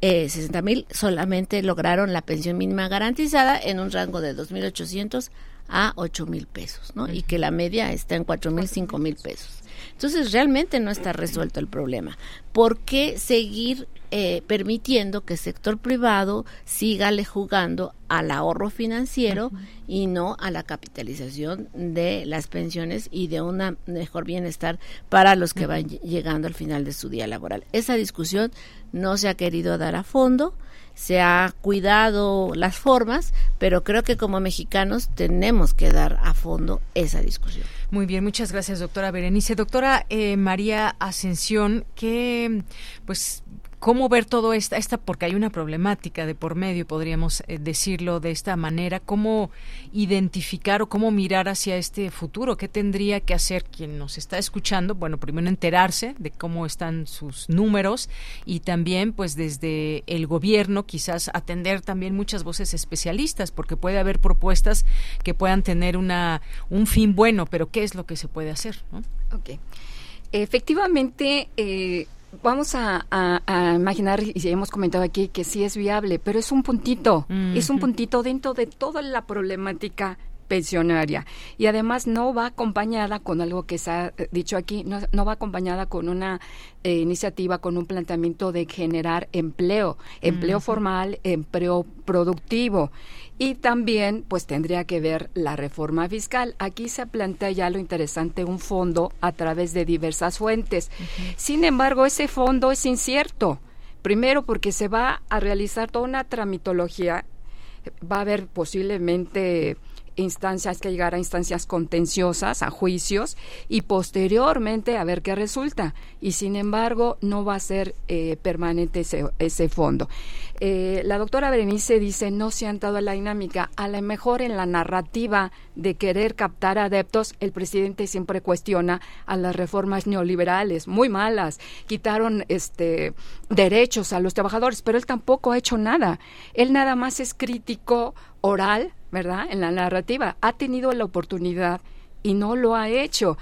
eh, 60 mil solamente lograron la pensión mínima garantizada en un rango de 2.800 a 8 mil pesos, ¿no? Y que la media está en 4 mil, 5 mil pesos. Entonces, realmente no está resuelto el problema. ¿Por qué seguir eh, permitiendo que el sector privado siga le jugando al ahorro financiero y no a la capitalización de las pensiones y de un mejor bienestar para los que van llegando al final de su día laboral? Esa discusión no se ha querido dar a fondo se ha cuidado las formas, pero creo que como mexicanos tenemos que dar a fondo esa discusión. Muy bien, muchas gracias, doctora Berenice. Doctora eh, María Ascensión, que pues cómo ver todo esta, esta, porque hay una problemática de por medio, podríamos eh, decirlo de esta manera, cómo identificar o cómo mirar hacia este futuro, qué tendría que hacer quien nos está escuchando, bueno, primero enterarse de cómo están sus números y también pues desde el gobierno quizás atender también muchas voces especialistas, porque puede haber propuestas que puedan tener una un fin bueno, pero ¿qué es lo que se puede hacer? ¿no? Ok. Efectivamente, eh, vamos a, imaginar, y hemos comentado aquí, que sí es viable, pero es un puntito, es un puntito dentro de toda la problemática pensionaria. Y además no va acompañada con algo que se ha eh, dicho aquí, no, va acompañada con una eh, iniciativa, con un planteamiento de generar empleo, empleo formal, empleo productivo. Y también, pues tendría que ver la reforma fiscal. Aquí se plantea ya lo interesante, un fondo a través de diversas fuentes. Sin embargo, ese fondo es incierto. Primero, porque se va a realizar toda una tramitología, va a haber posiblemente instancias que llegar a instancias contenciosas, a juicios y posteriormente a ver qué resulta. Y sin embargo, no va a ser eh, permanente ese, ese fondo. Eh, la doctora Berenice dice no se han dado la dinámica. A lo mejor en la narrativa de querer captar adeptos, el presidente siempre cuestiona a las reformas neoliberales, muy malas. Quitaron este derechos a los trabajadores, pero él tampoco ha hecho nada. Él nada más es crítico oral ¿verdad? En la narrativa. Ha tenido la oportunidad y no lo ha hecho.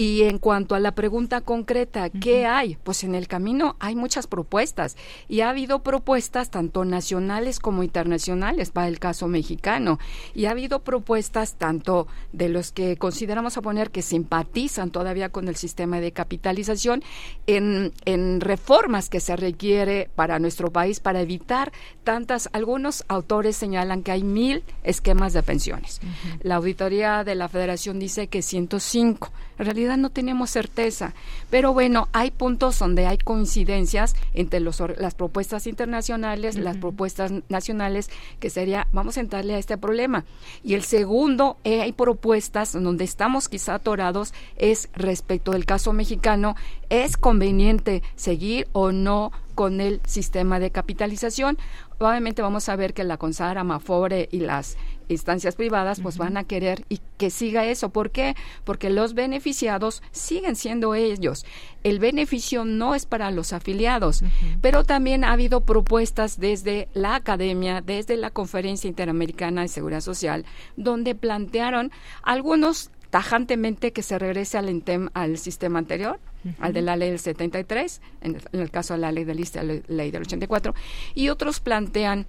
Y en cuanto a la pregunta concreta, ¿qué hay? Pues en el camino hay muchas propuestas y ha habido propuestas tanto nacionales como internacionales para el caso mexicano y ha habido propuestas tanto de los que consideramos a poner que simpatizan todavía con el sistema de capitalización en, en reformas que se requiere para nuestro país para evitar tantas, algunos autores señalan que hay mil esquemas de pensiones. La auditoría de la federación dice que 105. En realidad no tenemos certeza, pero bueno, hay puntos donde hay coincidencias entre los, las propuestas internacionales, las propuestas nacionales, que sería, vamos a entrarle a este problema. Y el segundo, eh, hay propuestas donde estamos quizá atorados, es respecto del caso mexicano, ¿es conveniente seguir o no con el sistema de capitalización? Obviamente vamos a ver que la CONSAR, Mafore y las instancias privadas pues van a querer y que siga eso. ¿Por qué? Porque los beneficiados siguen siendo ellos. El beneficio no es para los afiliados, pero también ha habido propuestas desde la academia, desde la Conferencia Interamericana de Seguridad Social, donde plantearon algunos tajantemente que se regrese al, al sistema anterior, al de la ley del 73, en el, en el caso de la ley del la ley del 84, y otros plantean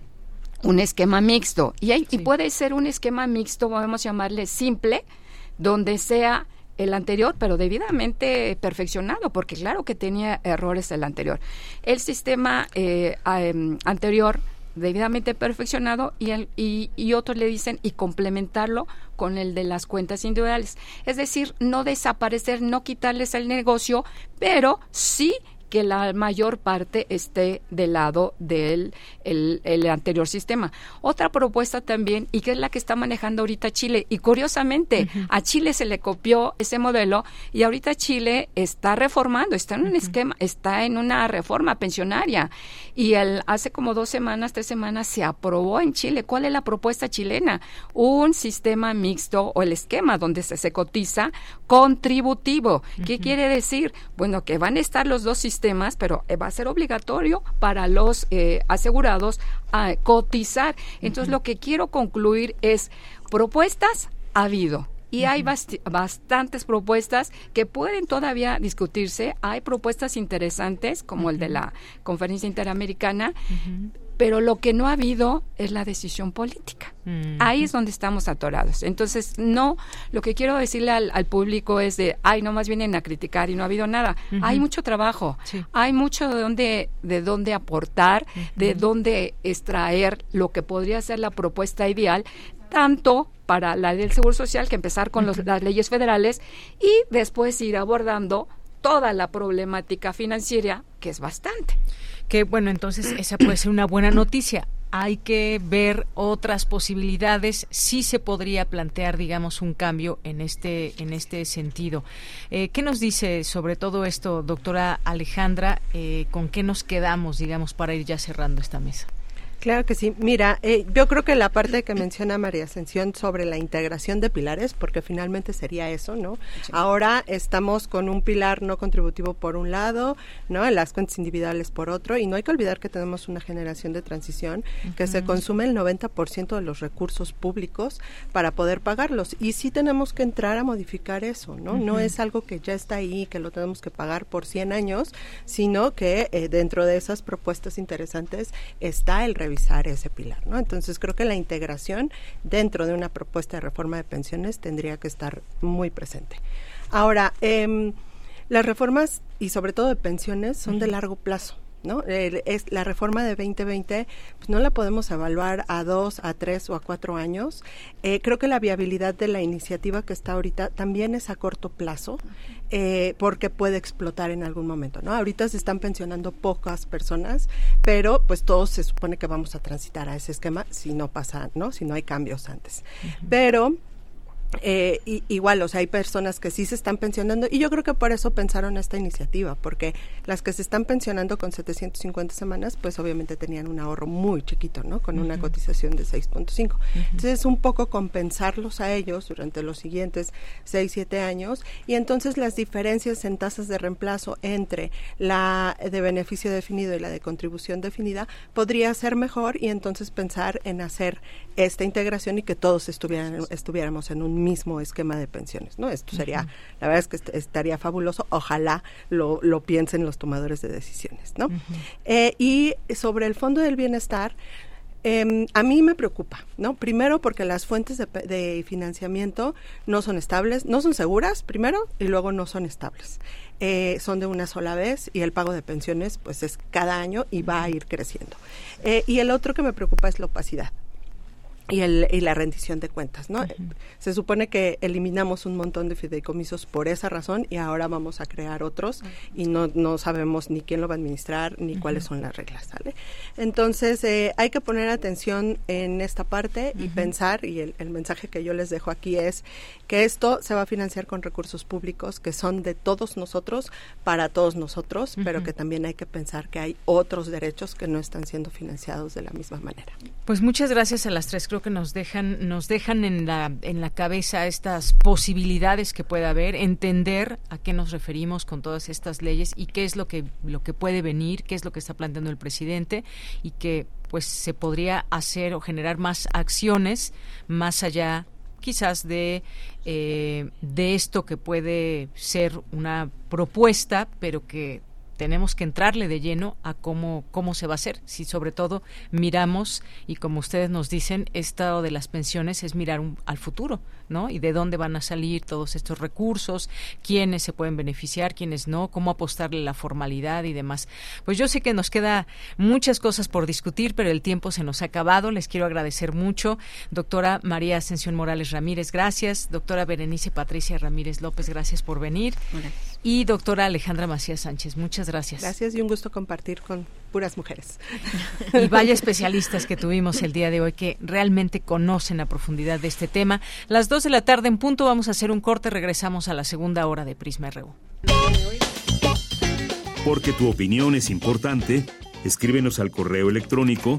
un esquema mixto. Y, hay, y puede ser un esquema mixto, podemos llamarle simple, donde sea el anterior, pero debidamente perfeccionado, porque claro que tenía errores el anterior. El sistema eh, em, anterior debidamente perfeccionado y, el, y, y otros le dicen y complementarlo con el de las cuentas individuales. Es decir, no desaparecer, no quitarles el negocio, pero sí que la mayor parte esté del lado del el, anterior sistema. Otra propuesta también, y que es la que está manejando ahorita Chile, y curiosamente a Chile se le copió ese modelo y ahorita Chile está reformando, está en un esquema, está en una reforma pensionaria. Y el, hace como dos semanas, tres semanas, se aprobó en Chile. ¿Cuál es la propuesta chilena? Un sistema mixto o el esquema donde se, se cotiza contributivo. ¿Qué quiere decir? Bueno, que van a estar los dos sistemas temas, pero eh, va a ser obligatorio para los eh, asegurados a cotizar. Entonces, lo que quiero concluir es propuestas ha habido. Y hay bastantes propuestas que pueden todavía discutirse. Hay propuestas interesantes, como el de la Conferencia Interamericana, pero lo que no ha habido es la decisión política. Ahí es donde estamos atorados. Entonces, no, lo que quiero decirle al, público es de, ay, no más vienen a criticar y no ha habido nada. Hay mucho trabajo, hay mucho de dónde, de dónde aportar, de dónde extraer lo que podría ser la propuesta ideal, tanto para la ley del Seguro Social, que empezar con las leyes federales y después ir abordando toda la problemática financiera, que es bastante que bueno, entonces esa puede ser una buena noticia. Hay que ver otras posibilidades. Sí se podría plantear, digamos, un cambio en este en este sentido. Eh, ¿Qué nos dice sobre todo esto, doctora Alejandra? Eh, ¿Con qué nos quedamos, digamos, para ir ya cerrando esta mesa? Claro que sí. Mira, eh, yo creo que la parte que menciona María Ascensión sobre la integración de pilares, porque finalmente sería eso, ¿no? Ahora estamos con un pilar no contributivo por un lado, ¿no? Las cuentas individuales por otro, y no hay que olvidar que tenemos una generación de transición que se consume el 90% de los recursos públicos para poder pagarlos. Y sí tenemos que entrar a modificar eso, ¿no? No es algo que ya está ahí, que lo tenemos que pagar por 100 años, sino que eh, dentro de esas propuestas interesantes está el ese pilar, ¿no? Entonces creo que la integración dentro de una propuesta de reforma de pensiones tendría que estar muy presente. Ahora, em, las reformas y sobre todo de pensiones son de largo plazo. ¿No? es la reforma de 2020 pues no la podemos evaluar a dos, a tres o a cuatro años. Eh, creo que la viabilidad de la iniciativa que está ahorita también es a corto plazo. Eh, porque puede explotar en algún momento, ¿no? Ahorita se están pensionando pocas personas, pero pues todos se supone que vamos a transitar a ese esquema si no pasa, ¿no? Si no hay cambios antes. Pero eh, igual, o sea, hay personas que sí se están pensionando y yo creo que por eso pensaron esta iniciativa, porque las que se están pensionando con 750 semanas, pues obviamente tenían un ahorro muy chiquito, ¿no? Con una cotización de 6.5. Entonces es un poco compensarlos a ellos durante los siguientes 6, 7 años y entonces las diferencias en tasas de reemplazo entre la de beneficio definido y la de contribución definida podría ser mejor y entonces pensar en hacer esta integración y que todos estuvieran, estuviéramos en un mismo esquema de pensiones, ¿no? Esto sería, la verdad es que estaría fabuloso, ojalá lo, lo piensen los tomadores de decisiones, ¿no? Eh, y sobre el Fondo del Bienestar, em, a mí me preocupa, ¿no? Primero porque las fuentes de, financiamiento no son estables, no son seguras, primero, y luego no son estables. Eh, son de una sola vez y el pago de pensiones, pues es cada año y va a ir creciendo. Eh, y el otro que me preocupa es la opacidad y, el, y la rendición de cuentas, ¿no? Se supone que eliminamos un montón de fideicomisos por esa razón y ahora vamos a crear otros y no, no sabemos ni quién lo va a administrar ni cuáles son las reglas, ¿sale? Entonces, eh, hay que poner atención en esta parte y pensar, y el, el, mensaje que yo les dejo aquí es que esto se va a financiar con recursos públicos que son de todos nosotros, para todos nosotros, pero que también hay que pensar que hay otros derechos que no están siendo financiados de la misma manera. Pues muchas gracias a las tres. Creo que nos dejan, nos dejan en la, en la cabeza estas posibilidades que puede haber, entender a qué nos referimos con todas estas leyes y qué es lo que, lo que puede venir, qué es lo que está planteando el presidente y que pues se podría hacer o generar más acciones más allá quizás de, eh, de esto que puede ser una propuesta, pero que tenemos que entrarle de lleno a cómo, cómo se va a hacer. Si sobre todo miramos, y como ustedes nos dicen, esto de las pensiones es mirar al futuro, ¿no? Y de dónde van a salir todos estos recursos, quiénes se pueden beneficiar, quiénes no, cómo apostarle la formalidad y demás. Pues yo sé que nos queda muchas cosas por discutir, pero el tiempo se nos ha acabado. Les quiero agradecer mucho. Doctora María Ascensión Morales Ramírez, gracias. Doctora Berenice Patricia Ramírez López, gracias por venir. Y doctora Alejandra Macías Sánchez, muchas gracias. Gracias y un gusto compartir con puras mujeres. Y vaya especialistas que tuvimos el día de hoy que realmente conocen a profundidad de este tema. Las dos de la tarde en punto vamos a hacer un corte, regresamos a la segunda hora de Prisma RU. Porque tu opinión es importante, escríbenos al correo electrónico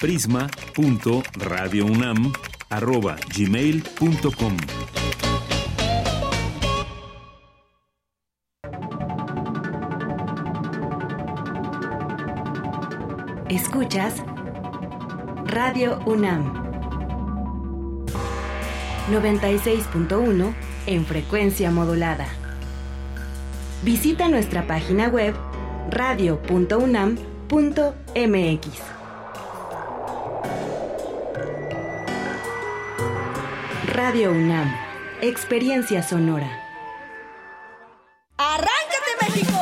prisma.radiounam@gmail.com. Escuchas Radio UNAM 96.1 en frecuencia modulada. Visita nuestra página web radio.unam.mx. Radio UNAM, experiencia sonora. ¡Arráncate México!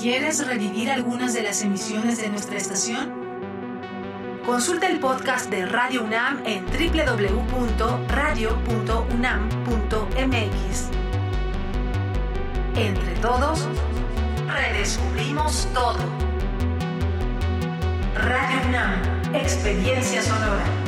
¿Quieres revivir algunas de las emisiones de nuestra estación? Consulta el podcast de Radio UNAM en www.radio.unam.mx. Entre todos, redescubrimos todo. Radio UNAM, experiencia sonora.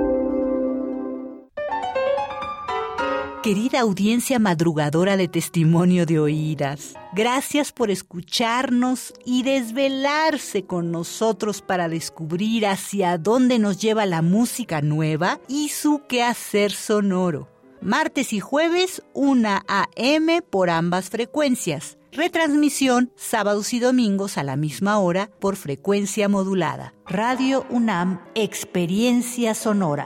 Querida audiencia madrugadora de testimonio de oídas, gracias por escucharnos y desvelarse con nosotros para descubrir hacia dónde nos lleva la música nueva y su quehacer sonoro. Martes y jueves, 1 a.m. por ambas frecuencias. Retransmisión sábados y domingos a la misma hora por frecuencia modulada. Radio UNAM, Experiencia Sonora.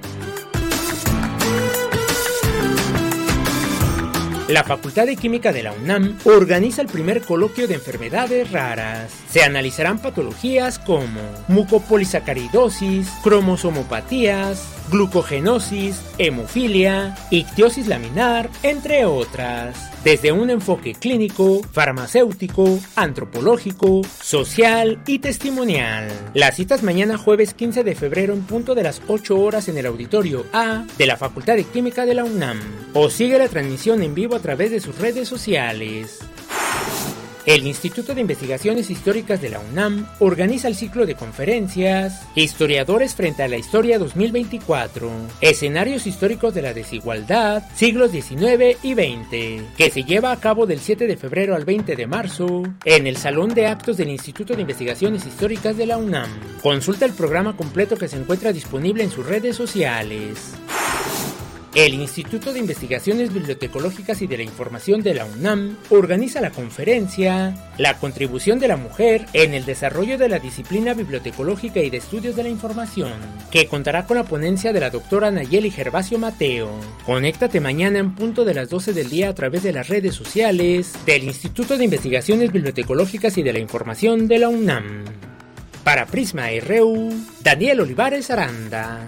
La Facultad de Química de la UNAM organiza el primer coloquio de enfermedades raras. Se analizarán patologías como mucopolisacaridosis, cromosomopatías, glucogenosis, hemofilia, ictiosis laminar, entre otras. Desde un enfoque clínico, farmacéutico, antropológico, social y testimonial. Las citas mañana jueves 15 de febrero en punto de las 8 horas en el auditorio A de la Facultad de Química de la UNAM. O sigue la transmisión en vivo a través de sus redes sociales. El Instituto de Investigaciones Históricas de la UNAM organiza el ciclo de conferencias Historiadores frente a la Historia 2024, Escenarios históricos de la desigualdad, siglos XIX y XX, que se lleva a cabo del 7 de febrero al 20 de marzo en el Salón de Actos del Instituto de Investigaciones Históricas de la UNAM. Consulta el programa completo que se encuentra disponible en sus redes sociales. El Instituto de Investigaciones Bibliotecológicas y de la Información de la UNAM organiza la conferencia La contribución de la mujer en el desarrollo de la disciplina bibliotecológica y de estudios de la información, que contará con la ponencia de la doctora Nayeli Gervasio Mateo. Conéctate mañana en punto de las 12 del día a través de las redes sociales del Instituto de Investigaciones Bibliotecológicas y de la Información de la UNAM. Para Prisma RU, Daniel Olivares Aranda.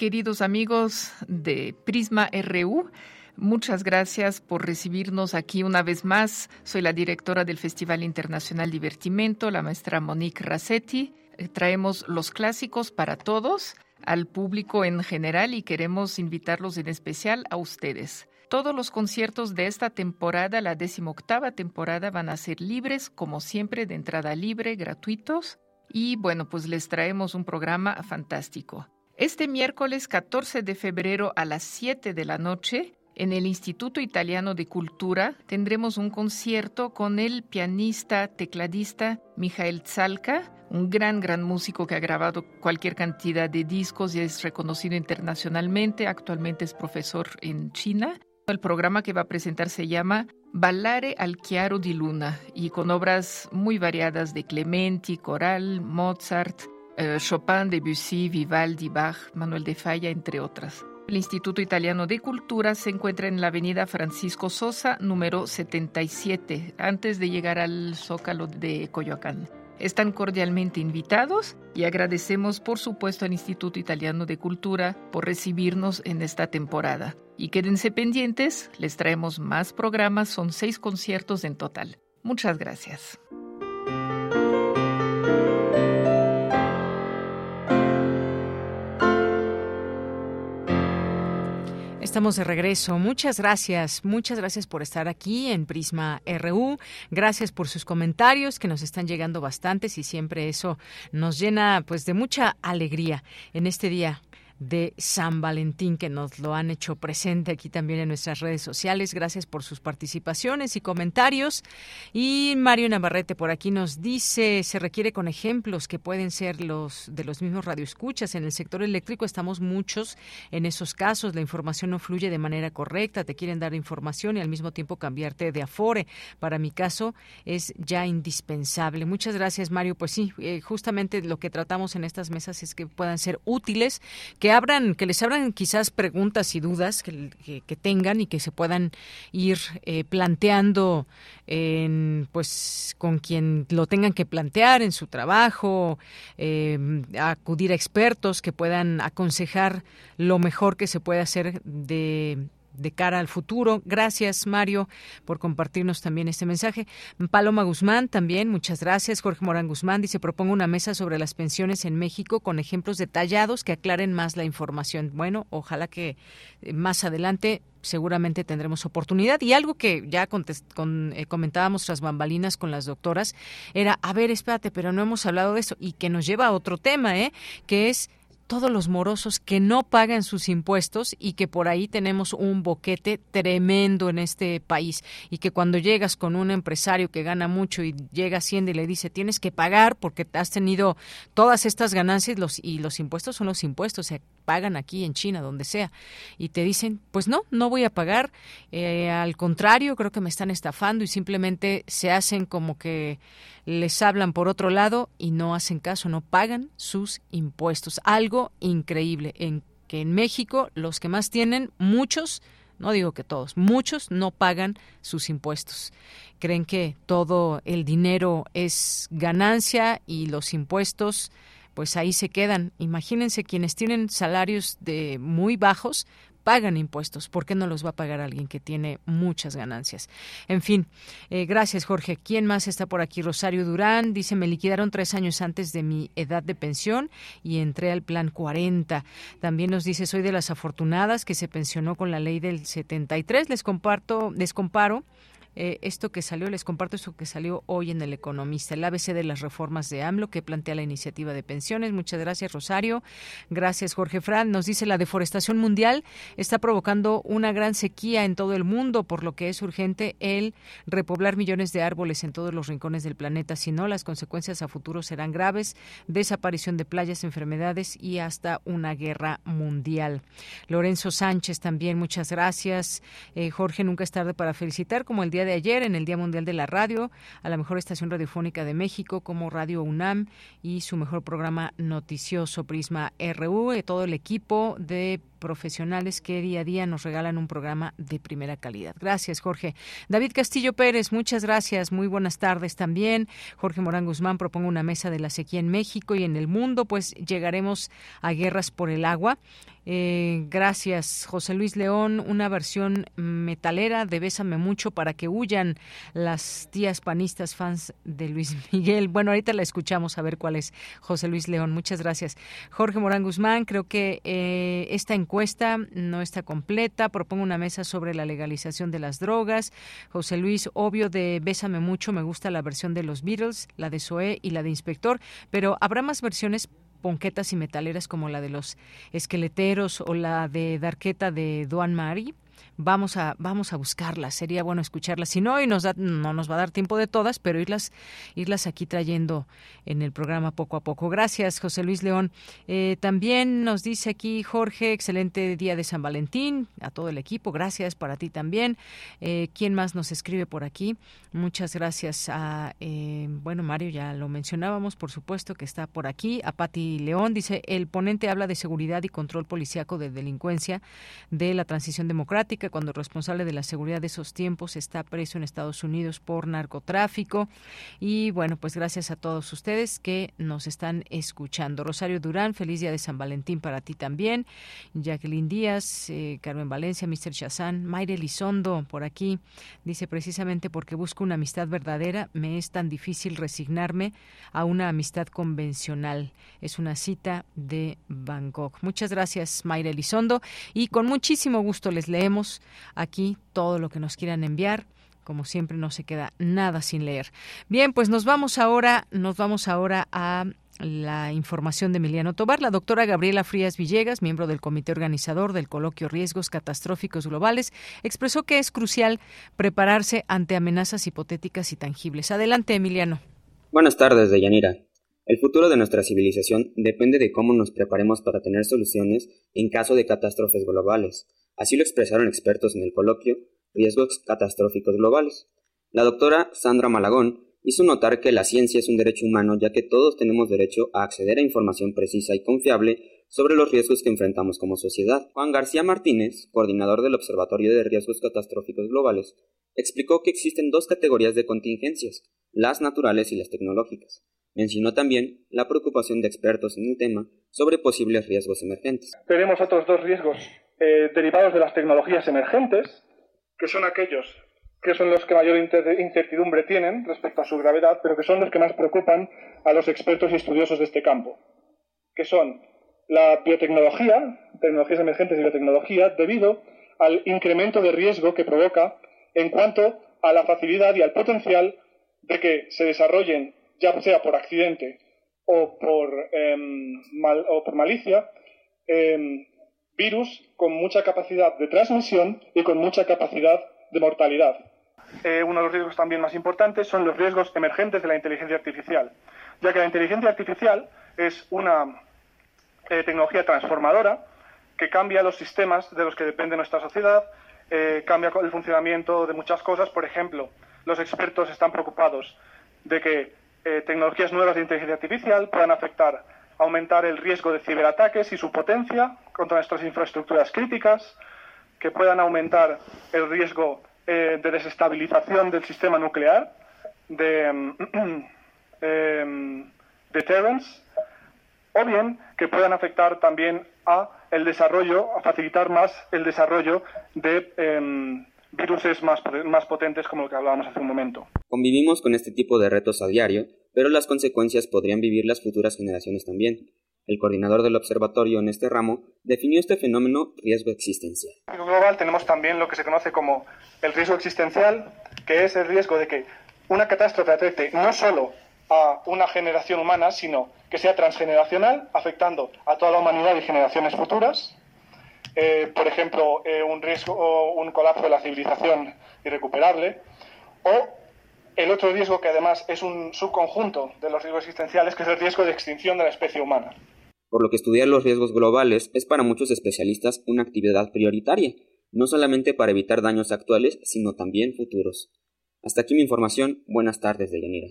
Queridos amigos de Prisma RU, muchas gracias por recibirnos aquí una vez más. Soy la directora del Festival Internacional Divertimento, la maestra Monique Rassetti. Eh, Traemos los clásicos para todos, al público en general y queremos invitarlos en especial a ustedes. Todos los conciertos de esta temporada, la decimoctava temporada, van a ser libres, como siempre, de entrada libre, gratuitos. Y bueno, pues les traemos un programa fantástico. Este miércoles 14 de febrero a las 7 de la noche, en el Instituto Italiano de Cultura, tendremos un concierto con el pianista, tecladista Mijael Zalka, un gran, gran músico que ha grabado cualquier cantidad de discos y es reconocido internacionalmente. Actualmente es profesor en China. El programa que va a presentar se llama Ballare al chiaro di luna y con obras muy variadas de Clementi, Coral, Mozart, eh, Chopin, Debussy, Vivaldi, Bach, Manuel de Falla, entre otras. El Instituto Italiano de Cultura se encuentra en la avenida Francisco Sosa, número 77, antes de llegar al Zócalo de Coyoacán. Están cordialmente invitados y agradecemos por supuesto al Instituto Italiano de Cultura por recibirnos en esta temporada. Y quédense pendientes, les traemos más programas, son seis conciertos en total. Muchas gracias. Estamos de regreso. Muchas gracias, muchas gracias por estar aquí en Prisma RU. Gracias por sus comentarios que nos están llegando bastantes y siempre eso nos llena pues de mucha alegría en este día de San Valentín que nos lo han hecho presente aquí también en nuestras redes sociales. Gracias por sus participaciones y comentarios. Y Mario Navarrete por aquí nos dice, se requiere con ejemplos que pueden ser los de los mismos radioescuchas. En el sector eléctrico estamos muchos en esos casos. La información no fluye de manera correcta, te quieren dar información y al mismo tiempo cambiarte de afore. Para mi caso es ya indispensable. Muchas gracias, Mario. Pues sí, eh, justamente lo que tratamos en estas mesas es que puedan ser útiles, que abran, que les abran quizás preguntas y dudas que, tengan y que se puedan ir eh, planteando en, pues con quien lo tengan que plantear en su trabajo, eh, acudir a expertos que puedan aconsejar lo mejor que se puede hacer de de cara al futuro. Gracias, Mario, por compartirnos también este mensaje. Paloma Guzmán también, muchas gracias. Jorge Morán Guzmán dice, propongo una mesa sobre las pensiones en México con ejemplos detallados que aclaren más la información. Bueno, ojalá que eh, más adelante seguramente tendremos oportunidad. Y algo que ya con, eh, comentábamos tras bambalinas con las doctoras era, a ver, espérate, pero no hemos hablado de eso y que nos lleva a otro tema, ¿eh? que es todos los morosos que no pagan sus impuestos y que por ahí tenemos un boquete tremendo en este país. Y que cuando llegas con un empresario que gana mucho y llega Hacienda y le dice tienes que pagar porque has tenido todas estas ganancias los, y los impuestos son los impuestos, se pagan aquí en China, donde sea, y te dicen pues no, no voy a pagar, eh, al contrario, creo que me están estafando y simplemente se hacen como que les hablan por otro lado y no hacen caso, no pagan sus impuestos. Algo increíble en que en México los que más tienen, muchos, no digo que todos, muchos no pagan sus impuestos. Creen que todo el dinero es ganancia y los impuestos pues ahí se quedan. Imagínense quienes tienen salarios de muy bajos, pagan impuestos. ¿Por qué no los va a pagar alguien que tiene muchas ganancias? En fin, eh, gracias Jorge. ¿Quién más está por aquí? Rosario Durán dice, me liquidaron tres años antes de mi edad de pensión y entré al plan 40. También nos dice, soy de las afortunadas que se pensionó con la ley del 73. Les comparto, les comparo eh, esto que salió, les comparto esto que salió hoy en El Economista, el ABC de las reformas de AMLO que plantea la iniciativa de pensiones. Muchas gracias, Rosario. Gracias, Jorge Fran. Nos dice la deforestación mundial está provocando una gran sequía en todo el mundo, por lo que es urgente el repoblar millones de árboles en todos los rincones del planeta. Si no, las consecuencias a futuro serán graves, desaparición de playas, enfermedades y hasta una guerra mundial. Lorenzo Sánchez también, muchas gracias. Eh, Jorge, nunca es tarde para felicitar, como el día de ayer en el Día Mundial de la Radio, a la mejor estación radiofónica de México como Radio UNAM y su mejor programa noticioso Prisma RU, y todo el equipo de profesionales que día a día nos regalan un programa de primera calidad. Gracias, Jorge. David Castillo Pérez, muchas gracias. Muy buenas tardes también. Jorge Morán Guzmán propongo una mesa de la sequía en México y en el mundo, pues llegaremos a guerras por el agua. Eh, gracias, José Luis León. Una versión metalera de Bésame mucho para que huyan las tías panistas fans de Luis Miguel. Bueno, ahorita la escuchamos a ver cuál es José Luis León. Muchas gracias. Jorge Morán Guzmán, creo que eh, esta encuesta no está completa. Propongo una mesa sobre la legalización de las drogas. José Luis, obvio de Bésame mucho, me gusta la versión de los Beatles, la de Zoé y la de Inspector, pero habrá más versiones ponquetas y metaleras como la de los esqueleteros o la de Darqueta de Duan Mari. Vamos a vamos a buscarlas. Sería bueno escucharlas. Si no, y nos da, no nos va a dar tiempo de todas, pero irlas irlas aquí trayendo en el programa poco a poco. Gracias, José Luis León. Eh, también nos dice aquí Jorge, excelente día de San Valentín a todo el equipo. Gracias para ti también. Eh, ¿Quién más nos escribe por aquí? Muchas gracias a eh, bueno Mario ya lo mencionábamos, por supuesto que está por aquí. A Pati León dice el ponente habla de seguridad y control policiaco de delincuencia de la transición democrática cuando el responsable de la seguridad de esos tiempos está preso en Estados Unidos por narcotráfico. Y bueno, pues gracias a todos ustedes que nos están escuchando. Rosario Durán, feliz día de San Valentín para ti también. Jacqueline Díaz, eh, Carmen Valencia, Mr. Chazán, Mayre Lizondo por aquí. Dice precisamente porque busco una amistad verdadera, me es tan difícil resignarme a una amistad convencional. Es una cita de Bangkok. Muchas gracias, Mayra Elizondo. Y con muchísimo gusto les leemos aquí todo lo que nos quieran enviar como siempre no se queda nada sin leer. Bien, pues nos vamos ahora, nos vamos ahora a la información de Emiliano Tobar. La doctora Gabriela Frías Villegas, miembro del comité organizador del coloquio Riesgos Catastróficos Globales, expresó que es crucial prepararse ante amenazas hipotéticas y tangibles. Adelante, Emiliano. Buenas tardes, Deyanira. El futuro de nuestra civilización depende de cómo nos preparemos para tener soluciones en caso de catástrofes globales. Así lo expresaron expertos en el coloquio Riesgos Catastróficos Globales. La doctora Sandra Malagón hizo notar que la ciencia es un derecho humano ya que todos tenemos derecho a acceder a información precisa y confiable sobre los riesgos que enfrentamos como sociedad. Juan García Martínez, coordinador del Observatorio de Riesgos Catastróficos Globales, explicó que existen dos categorías de contingencias, las naturales y las tecnológicas. Mencionó también la preocupación de expertos en el tema sobre posibles riesgos emergentes. Tenemos otros dos riesgos eh, derivados de las tecnologías emergentes, que son aquellos que son los que mayor incertidumbre tienen respecto a su gravedad, pero que son los que más preocupan a los expertos y estudiosos de este campo, que son la biotecnología, tecnologías emergentes y biotecnología, debido al incremento de riesgo que provoca en cuanto a la facilidad y al potencial de que se desarrollen, ya sea por accidente o por, em, o por malicia, em, virus con mucha capacidad de transmisión y con mucha capacidad de mortalidad. Eh, uno de los riesgos también más importantes son los riesgos emergentes de la inteligencia artificial, ya que la inteligencia artificial es una eh, tecnología transformadora que cambia los sistemas de los que depende nuestra sociedad, eh, cambia el funcionamiento de muchas cosas. Por ejemplo, los expertos están preocupados de que tecnologías nuevas de inteligencia artificial puedan afectar, aumentar el riesgo de ciberataques y su potencia contra nuestras infraestructuras críticas, que puedan aumentar el riesgo eh, de desestabilización del sistema nuclear, de eh, o bien que puedan afectar también a el desarrollo, a facilitar más el desarrollo de eh, virus más, más potentes como lo que hablábamos hace un momento. Convivimos con este tipo de retos a diario, pero las consecuencias podrían vivir las futuras generaciones también. El coordinador del observatorio en este ramo definió este fenómeno riesgo existencial. En global tenemos también lo que se conoce como el riesgo existencial, que es el riesgo de que una catástrofe afecte no solo a una generación humana, sino que sea transgeneracional, afectando a toda la humanidad y generaciones futuras. Eh, por ejemplo, eh, un riesgo o un colapso de la civilización irrecuperable. O el otro riesgo que además es un subconjunto de los riesgos existenciales, que es el riesgo de extinción de la especie humana por lo que estudiar los riesgos globales es para muchos especialistas una actividad prioritaria, no solamente para evitar daños actuales, sino también futuros. Hasta aquí mi información. Buenas tardes, Deyanira.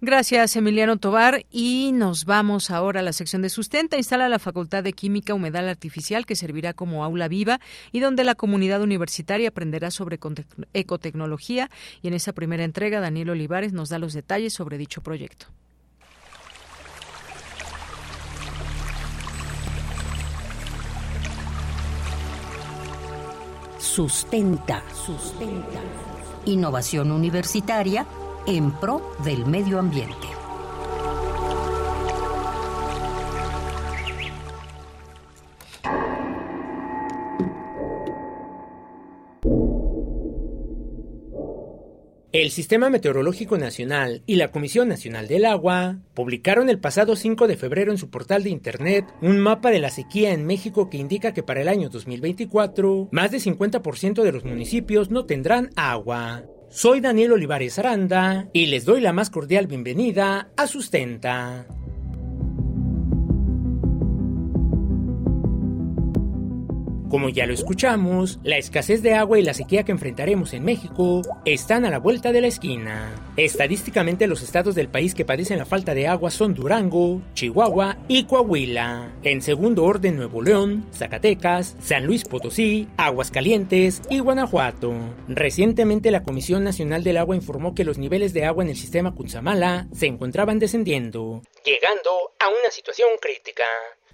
Gracias, Emiliano Tobar. Y nos vamos ahora a la sección de sustenta. Instala la Facultad de Química Humedal Artificial, que servirá como aula viva y donde la comunidad universitaria aprenderá sobre ecotecnología. Y en esa primera entrega, Daniel Olivares nos da los detalles sobre dicho proyecto. Sustenta. Sustenta. Innovación universitaria en pro del medio ambiente. El Sistema Meteorológico Nacional y la Comisión Nacional del Agua publicaron el pasado 5 de febrero en su portal de Internet un mapa de la sequía en México que indica que para el año 2024 más de 50% de los municipios no tendrán agua. Soy Daniel Olivares Aranda y les doy la más cordial bienvenida a Sustenta. Como ya lo escuchamos, la escasez de agua y la sequía que enfrentaremos en México están a la vuelta de la esquina. Estadísticamente los estados del país que padecen la falta de agua son Durango, Chihuahua y Coahuila. En segundo orden Nuevo León, Zacatecas, San Luis Potosí, Aguascalientes y Guanajuato. Recientemente la Comisión Nacional del Agua informó que los niveles de agua en el sistema Cutzamala se encontraban descendiendo, llegando a una situación crítica.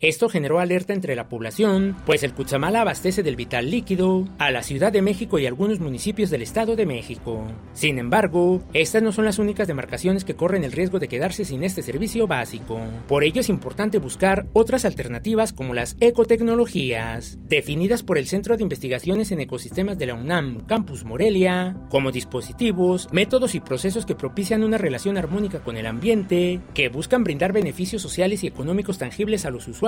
Esto generó alerta entre la población, pues el Cutzamala abastece del vital líquido a la Ciudad de México y algunos municipios del Estado de México. Sin embargo, estas no son las únicas demarcaciones que corren el riesgo de quedarse sin este servicio básico. Por ello es importante buscar otras alternativas como las ecotecnologías, definidas por el Centro de Investigaciones en Ecosistemas de la UNAM Campus Morelia, como dispositivos, métodos y procesos que propician una relación armónica con el ambiente, que buscan brindar beneficios sociales y económicos tangibles a los usuarios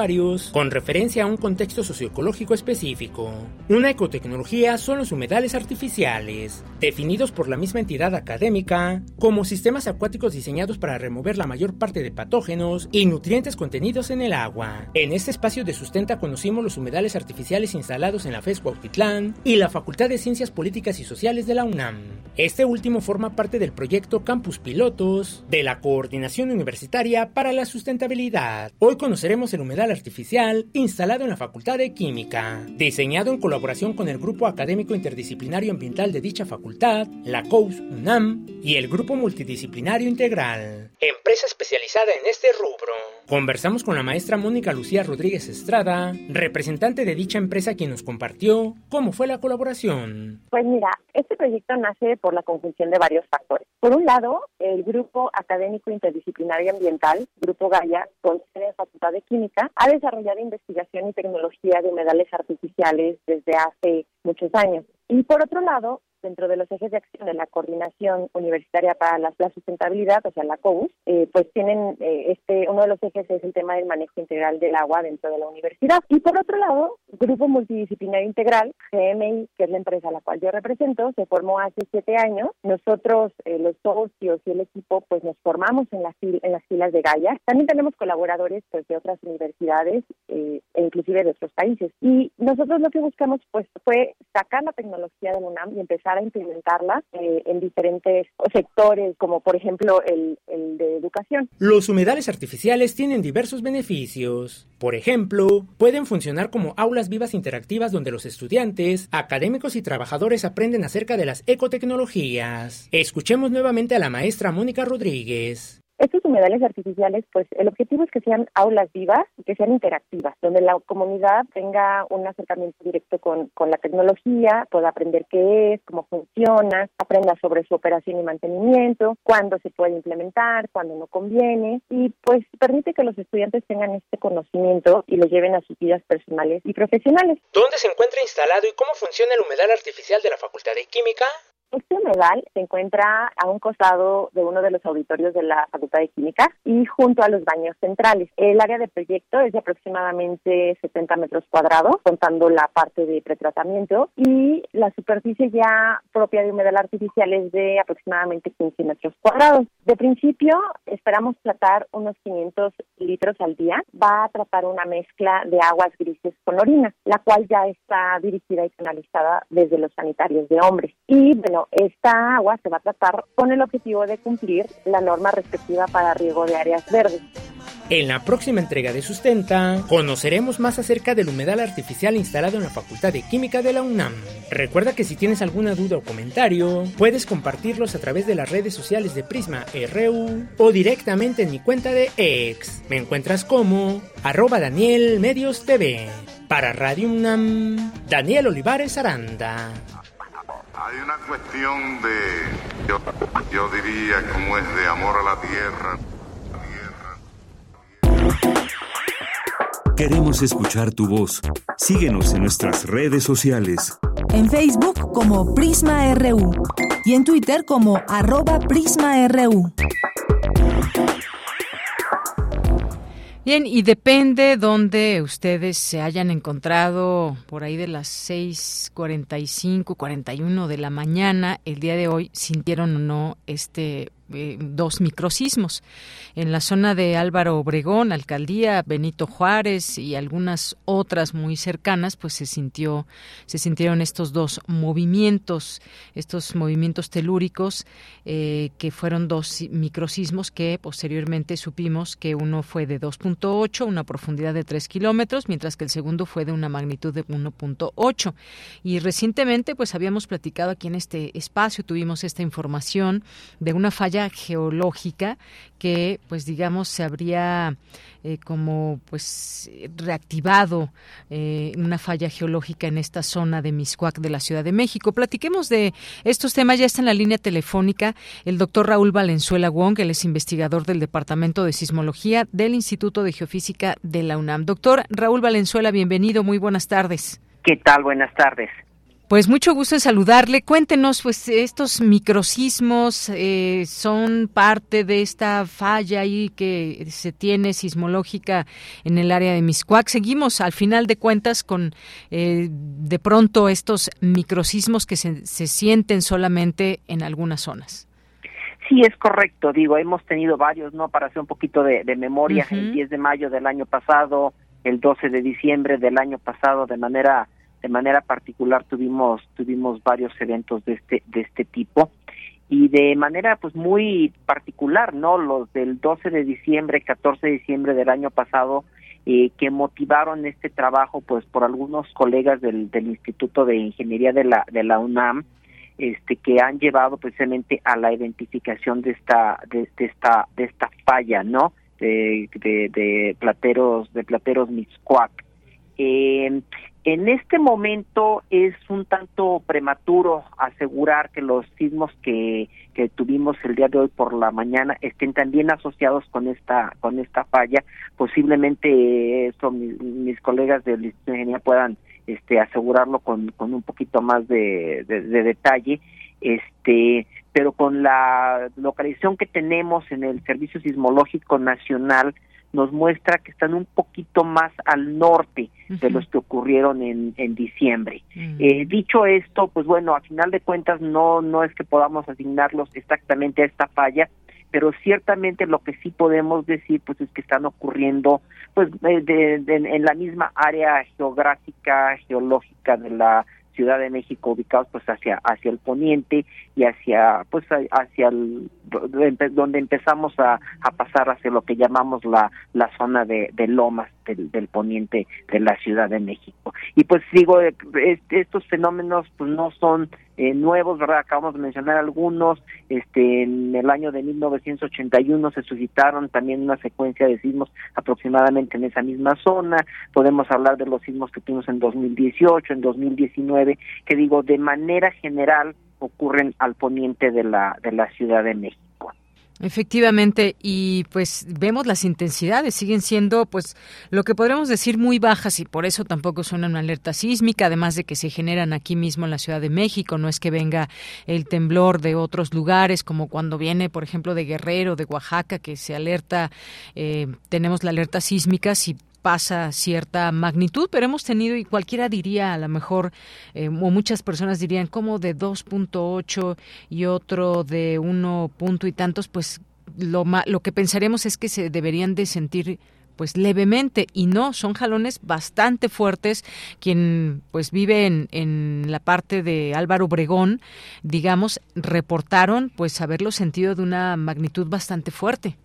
con referencia a un contexto socioecológico específico. Una ecotecnología son los humedales artificiales, definidos por la misma entidad académica como sistemas acuáticos diseñados para remover la mayor parte de patógenos y nutrientes contenidos en el agua. En este espacio de sustenta conocimos los humedales artificiales instalados en la FES Cuautitlán y la Facultad de Ciencias Políticas y Sociales de la UNAM. Este último forma parte del proyecto Campus Pilotos de la Coordinación Universitaria para la Sustentabilidad. Hoy conoceremos el humedal artificial instalado en la Facultad de Química, diseñado en colaboración con el Grupo Académico Interdisciplinario Ambiental de dicha facultad, la COUS UNAM y el Grupo Multidisciplinario Integral, empresa especializada en este rubro. Conversamos con la maestra Mónica Lucía Rodríguez Estrada, representante de dicha empresa quien nos compartió cómo fue la colaboración. Pues mira, este proyecto nace por la conjunción de varios factores. Por un lado, el Grupo Académico Interdisciplinario Ambiental, Grupo Gaia, con sede en Facultad de Química, ha desarrollado investigación y tecnología de humedales artificiales desde hace muchos años. Y por otro lado, dentro de los ejes de acción de la Coordinación Universitaria para la, Sustentabilidad, o sea, la COUS, eh, pues tienen eh, este uno de los ejes es el tema del manejo integral del agua dentro de la universidad. Y por otro lado, Grupo Multidisciplinario Integral, GMI, que es la empresa a la cual yo represento, se formó hace siete años. Nosotros, eh, los socios y el equipo, pues nos formamos en las, en las filas de Gaia. También tenemos colaboradores pues, de otras universidades e inclusive de otros países. Y nosotros lo que buscamos pues fue sacar la tecnología del UNAM y empezar a implementarla eh, en diferentes sectores, como por ejemplo el, el de educación. Los humedales artificiales tienen diversos beneficios. Por ejemplo, pueden funcionar como aulas vivas interactivas donde los estudiantes, académicos y trabajadores aprenden acerca de las ecotecnologías. Escuchemos nuevamente a la maestra Mónica Rodríguez. Estos humedales artificiales, pues el objetivo es que sean aulas vivas y que sean interactivas, donde la comunidad tenga un acercamiento directo con, con la tecnología, pueda aprender qué es, cómo funciona, aprenda sobre su operación y mantenimiento, cuándo se puede implementar, cuándo no conviene, y pues permite que los estudiantes tengan este conocimiento y lo lleven a sus vidas personales y profesionales. ¿Dónde se encuentra instalado y cómo funciona el humedal artificial de la Facultad de Química? Este humedal se encuentra a un costado de uno de los auditorios de la Facultad de Química y junto a los baños centrales. El área de proyecto es de aproximadamente 70 metros cuadrados, contando la parte de pretratamiento, y la superficie ya propia de humedal artificial es de aproximadamente 15 metros cuadrados. De principio, esperamos tratar unos 500 litros al día. Va a tratar una mezcla de aguas grises con orina, la cual ya está dirigida y canalizada desde los sanitarios de hombres. Y bueno, esta agua se va a tratar con el objetivo de cumplir la norma respectiva para riego de áreas verdes. En la próxima entrega de Sustenta, conoceremos más acerca del humedal artificial instalado en la Facultad de Química de la UNAM. Recuerda que si tienes alguna duda o comentario, puedes compartirlos a través de las redes sociales de Prisma RU o directamente en mi cuenta de ex. Me encuentras como arroba Daniel Medios TV. Para Radio UNAM, Daniel Olivares Aranda. Hay una cuestión de, yo, diría, como es de amor a la tierra. Queremos escuchar tu voz. Síguenos en nuestras redes sociales. En Facebook como Prisma RU y en Twitter como arroba PrismaRU. Bien, y depende donde ustedes se hayan encontrado por ahí de las 6:45, 41 de la mañana el día de hoy, sintieron o no este eh, dos microsismos. En la zona de Álvaro Obregón, alcaldía Benito Juárez y algunas otras muy cercanas, pues se sintió, se sintieron estos dos movimientos, estos movimientos telúricos, eh, que fueron dos microsismos que posteriormente supimos que uno fue de 2.8, una profundidad de 3 kilómetros, mientras que el segundo fue de una magnitud de 1.8. Y recientemente, pues habíamos platicado aquí en este espacio, tuvimos esta información de una falla geológica que, pues digamos, se habría eh, como pues reactivado eh, una falla geológica en esta zona de Miscuac de la Ciudad de México. Platiquemos de estos temas. Ya está en la línea telefónica el doctor Raúl Valenzuela Wong, él es investigador del Departamento de Sismología del Instituto de Geofísica de la UNAM. Doctor Raúl Valenzuela, bienvenido. Muy buenas tardes. ¿Qué tal? Buenas tardes. Pues mucho gusto en saludarle. Cuéntenos, pues estos microsismos eh, son parte de esta falla ahí que se tiene sismológica en el área de Miscuac. Seguimos, al final de cuentas, con eh, de pronto estos microsismos que se, se, sienten solamente en algunas zonas. Sí, es correcto. Digo, hemos tenido varios, ¿no? Para hacer un poquito de, de memoria, el 10 de mayo del año pasado, el 12 de diciembre del año pasado, de manera de manera particular tuvimos tuvimos varios eventos de este de este tipo. Y de manera pues muy particular no los del 12 de diciembre 14 de diciembre del año pasado eh, que motivaron este trabajo pues por algunos colegas del, Instituto de Ingeniería de la de la UNAM este que han llevado precisamente a la identificación de esta de, esta de esta falla no de, de, de plateros de plateros Miscuac eh, en este momento es un tanto prematuro asegurar que los sismos que, que tuvimos el día de hoy por la mañana estén también asociados con esta con esta falla. Posiblemente eso mis, colegas de Ingeniería puedan este asegurarlo con, con un poquito más de, de detalle. Este, pero con la localización que tenemos en el Servicio Sismológico Nacional nos muestra que están un poquito más al norte de los que ocurrieron en, en diciembre. eh, dicho esto, pues bueno, a final de cuentas no no es que podamos asignarlos exactamente a esta falla, pero ciertamente lo que sí podemos decir pues es que están ocurriendo pues de, de, en la misma área geográfica geológica de la Ciudad de México ubicados pues hacia hacia el poniente y hacia pues hacia el donde empezamos a, pasar hacia lo que llamamos la la zona de, lomas del, del, poniente de la Ciudad de México. Y pues digo estos fenómenos pues no son eh, nuevos verdad acabamos de mencionar algunos este en el año de 1981 se suscitaron también una secuencia de sismos aproximadamente en esa misma zona podemos hablar de los sismos que tuvimos en 2018 en 2019 que digo de manera general ocurren al poniente de la de la Ciudad de México. Efectivamente, y pues vemos las intensidades, siguen siendo pues lo que podríamos decir muy bajas y por eso tampoco son una alerta sísmica, además de que se generan aquí mismo en la Ciudad de México, no es que venga el temblor de otros lugares, como cuando viene, por ejemplo, de Guerrero, de Oaxaca, que se alerta, eh, tenemos la alerta sísmica, si pasa cierta magnitud, pero hemos tenido, y cualquiera diría, a lo mejor, eh, o muchas personas dirían, como de 2.8 y otro de 1 punto y tantos, pues lo, lo que pensaremos es que se deberían de sentir pues levemente. Y no son jalones bastante fuertes. Quien pues vive en, en la parte de Álvaro Obregón digamos reportaron pues haberlo sentido de una magnitud bastante fuerte.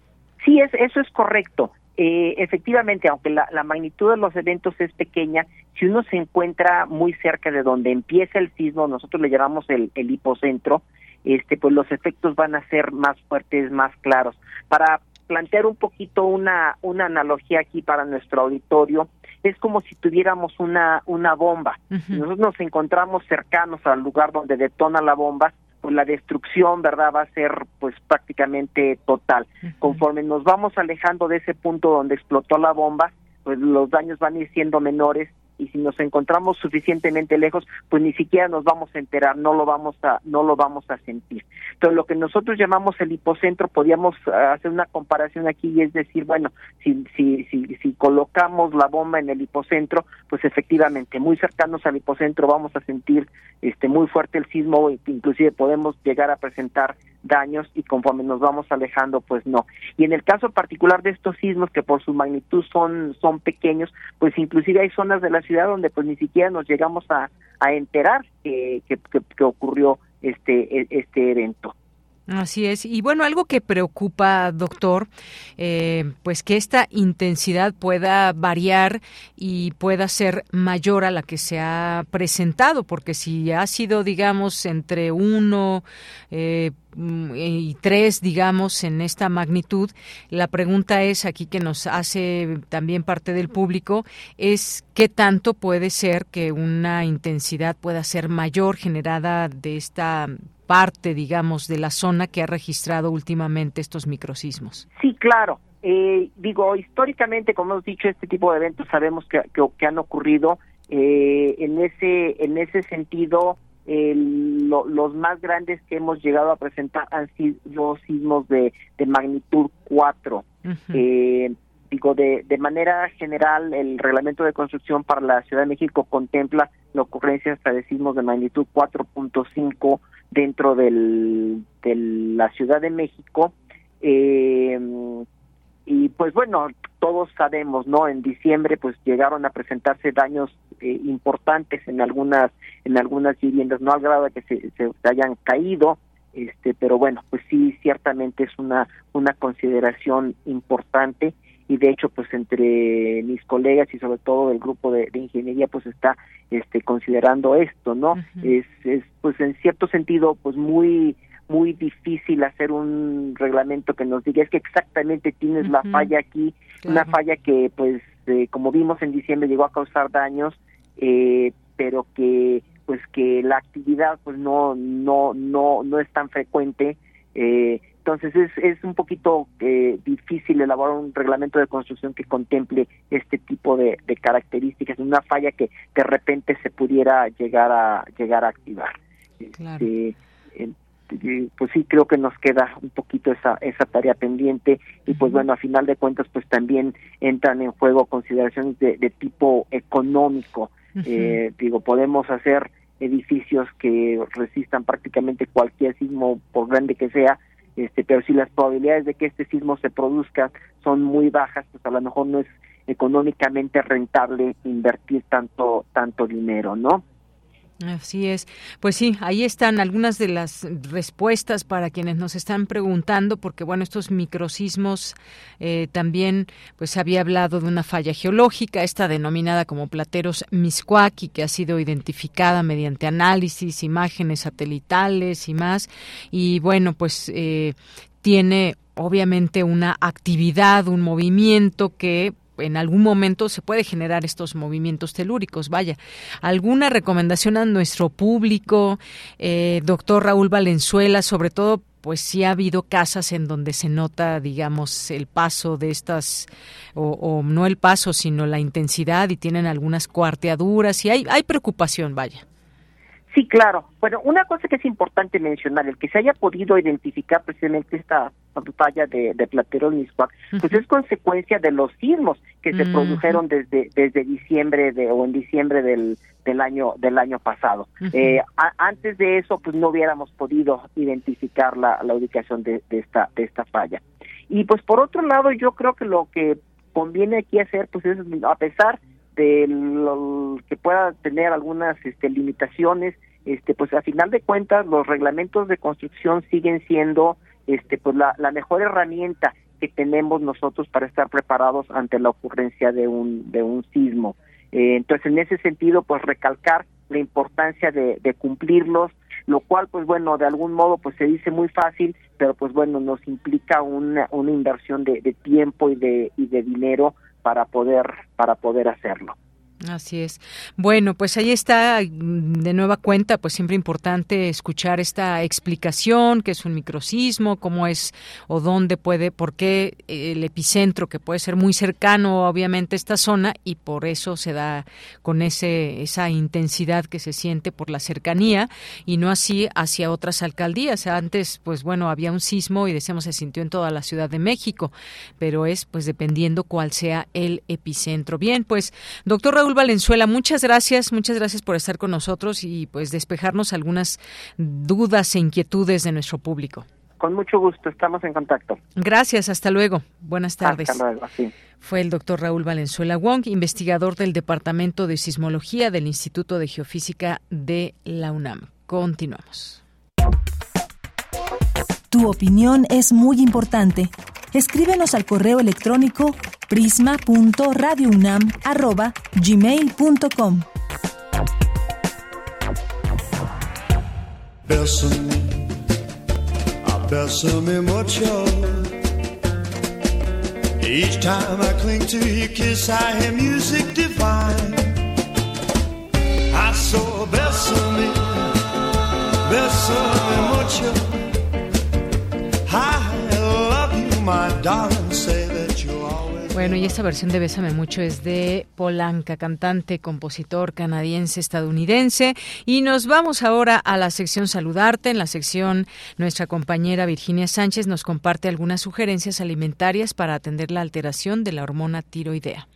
Sí es eso es correcto eh, efectivamente, aunque la, la, magnitud de los eventos es pequeña, si uno se encuentra muy cerca de donde empieza el sismo, nosotros le llamamos el, el hipocentro, este, pues los efectos van a ser más fuertes, más claros. Para plantear un poquito una, una analogía aquí para nuestro auditorio, es como si tuviéramos una, una bomba. Uh -huh. Nosotros nos encontramos cercanos al lugar donde detona la bomba, pues la destrucción, ¿verdad? Va a ser pues prácticamente total. Uh -huh. Conforme nos vamos alejando de ese punto donde explotó la bomba, pues los daños van a ir siendo menores y si nos encontramos suficientemente lejos, pues ni siquiera nos vamos a enterar, no lo vamos a no lo vamos a sentir. Entonces, lo que nosotros llamamos el hipocentro, podríamos eh, hacer una comparación aquí y es decir, bueno, si si si si colocamos la bomba en el hipocentro, pues efectivamente muy cercanos al hipocentro vamos a sentir este muy fuerte el sismo, inclusive podemos llegar a presentar daños y conforme nos vamos alejando, pues no. Y en el caso particular de estos sismos que por su magnitud son son pequeños, pues inclusive hay zonas de la ciudad donde pues ni siquiera nos llegamos a, a enterar que, que, que ocurrió este e, este evento. Así es. Y bueno, algo que preocupa, doctor, eh, pues que esta intensidad pueda variar y pueda ser mayor a la que se ha presentado, porque si ha sido, digamos, entre uno eh, y tres, digamos, en esta magnitud, la pregunta es aquí que nos hace también parte del público, es qué tanto puede ser que una intensidad pueda ser mayor generada de esta parte, digamos, de la zona que ha registrado últimamente estos microsismos. Sí, claro. Eh, digo, históricamente, como hemos dicho, este tipo de eventos sabemos que, que, han ocurrido. Eh, en ese en ese sentido, los más grandes que hemos llegado a presentar han sido sismos de, de magnitud 4. eh, digo, de, de manera general, el reglamento de construcción para la Ciudad de México contempla la ocurrencia hasta de sismos de magnitud 4.5 dentro del, de la Ciudad de México. Eh, y pues bueno, todos sabemos, ¿no? En diciembre pues llegaron a presentarse daños eh, importantes en algunas en algunas viviendas, no al grado de que se, se, hayan caído, este, pero bueno, pues sí, ciertamente es una una consideración importante y de hecho pues entre mis colegas y sobre todo el grupo de, ingeniería pues está este considerando esto no es es pues en cierto sentido pues muy muy difícil hacer un reglamento que nos diga es que exactamente tienes la falla aquí una falla que pues eh, como vimos en diciembre llegó a causar daños eh, pero que pues que la actividad pues no no no no es tan frecuente eh, entonces es, es un poquito eh, difícil elaborar un reglamento de construcción que contemple este tipo de, de características, una falla que de repente se pudiera llegar a llegar a activar. Este, pues sí creo que nos queda un poquito esa esa tarea pendiente y pues bueno a final de cuentas pues también entran en juego consideraciones de, de tipo económico. Eh, digo podemos hacer edificios que resistan prácticamente cualquier sismo por grande que sea este, pero si las probabilidades de que este sismo se produzca son muy bajas, pues a lo mejor no es económicamente rentable invertir tanto tanto dinero, ¿no? Así es. Pues sí, ahí están algunas de las respuestas para quienes nos están preguntando, porque bueno, estos microsismos eh, también, pues había hablado de una falla geológica, esta denominada como plateros Miscuaki, que ha sido identificada mediante análisis, imágenes satelitales y más. Y bueno, pues eh, tiene obviamente una actividad, un movimiento que en algún momento se puede generar estos movimientos telúricos. Vaya, ¿alguna recomendación a nuestro público, eh, doctor Raúl Valenzuela, sobre todo pues sí ha habido casas en donde se nota, digamos, el paso de estas, o, no el paso, sino la intensidad y tienen algunas cuarteaduras y hay, hay preocupación, vaya. Sí, claro. Bueno, una cosa que es importante mencionar, el que se haya podido identificar precisamente esta falla de, de Platerol Miscuac, pues es consecuencia de los sismos que se produjeron desde desde diciembre de o en diciembre del del año del año pasado. eh, antes de eso, pues no hubiéramos podido identificar la, la ubicación de, de esta de esta falla. Y pues por otro lado, yo creo que lo que conviene aquí hacer, pues es a pesar de lo que pueda tener algunas este, limitaciones, este, pues a final de cuentas los reglamentos de construcción siguen siendo este, pues la, mejor herramienta que tenemos nosotros para estar preparados ante la ocurrencia de un, de un sismo. Eh, entonces, en ese sentido, pues recalcar la importancia de, de cumplirlos, lo cual, pues bueno, de algún modo, pues se dice muy fácil, pero pues bueno, nos implica una, una inversión de, de tiempo y de, y de dinero para poder para poder hacerlo. Así es. Bueno, pues ahí está de nueva cuenta, pues siempre importante escuchar esta explicación, qué es un microsismo, cómo es o dónde puede, por qué el epicentro que puede ser muy cercano obviamente a esta zona y por eso se da con ese esa intensidad que se siente por la cercanía y no así hacia otras alcaldías. Antes, pues bueno, había un sismo y decíamos se sintió en toda la Ciudad de México, pero es pues dependiendo cuál sea el epicentro. Bien, pues doctor Raúl Valenzuela, muchas gracias, muchas gracias por estar con nosotros y pues despejarnos algunas dudas e inquietudes de nuestro público. Con mucho gusto, estamos en contacto. Gracias, hasta luego. Buenas tardes. Hasta luego, sí. Fue el doctor Raúl Valenzuela Wong, investigador del Departamento de Sismología del Instituto de Geofísica de la UNAM. Continuamos. Tu opinión es muy importante. Escríbenos al correo electrónico prisma.radiounam@gmail.com. Bésame, mucho. Each time I cling to your kiss, I hear music divine. I saw bésame, bésame mucho. Bueno, y esta versión de Bésame Mucho es de Polanca, cantante, compositor canadiense estadounidense. Y nos vamos ahora a la sección Saludarte. En la sección, nuestra compañera Virginia Sánchez nos comparte algunas sugerencias alimentarias para atender la alteración de la hormona tiroidea.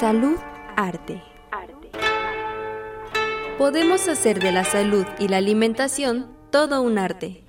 Salud Arte. Podemos hacer de la salud y la alimentación todo un arte.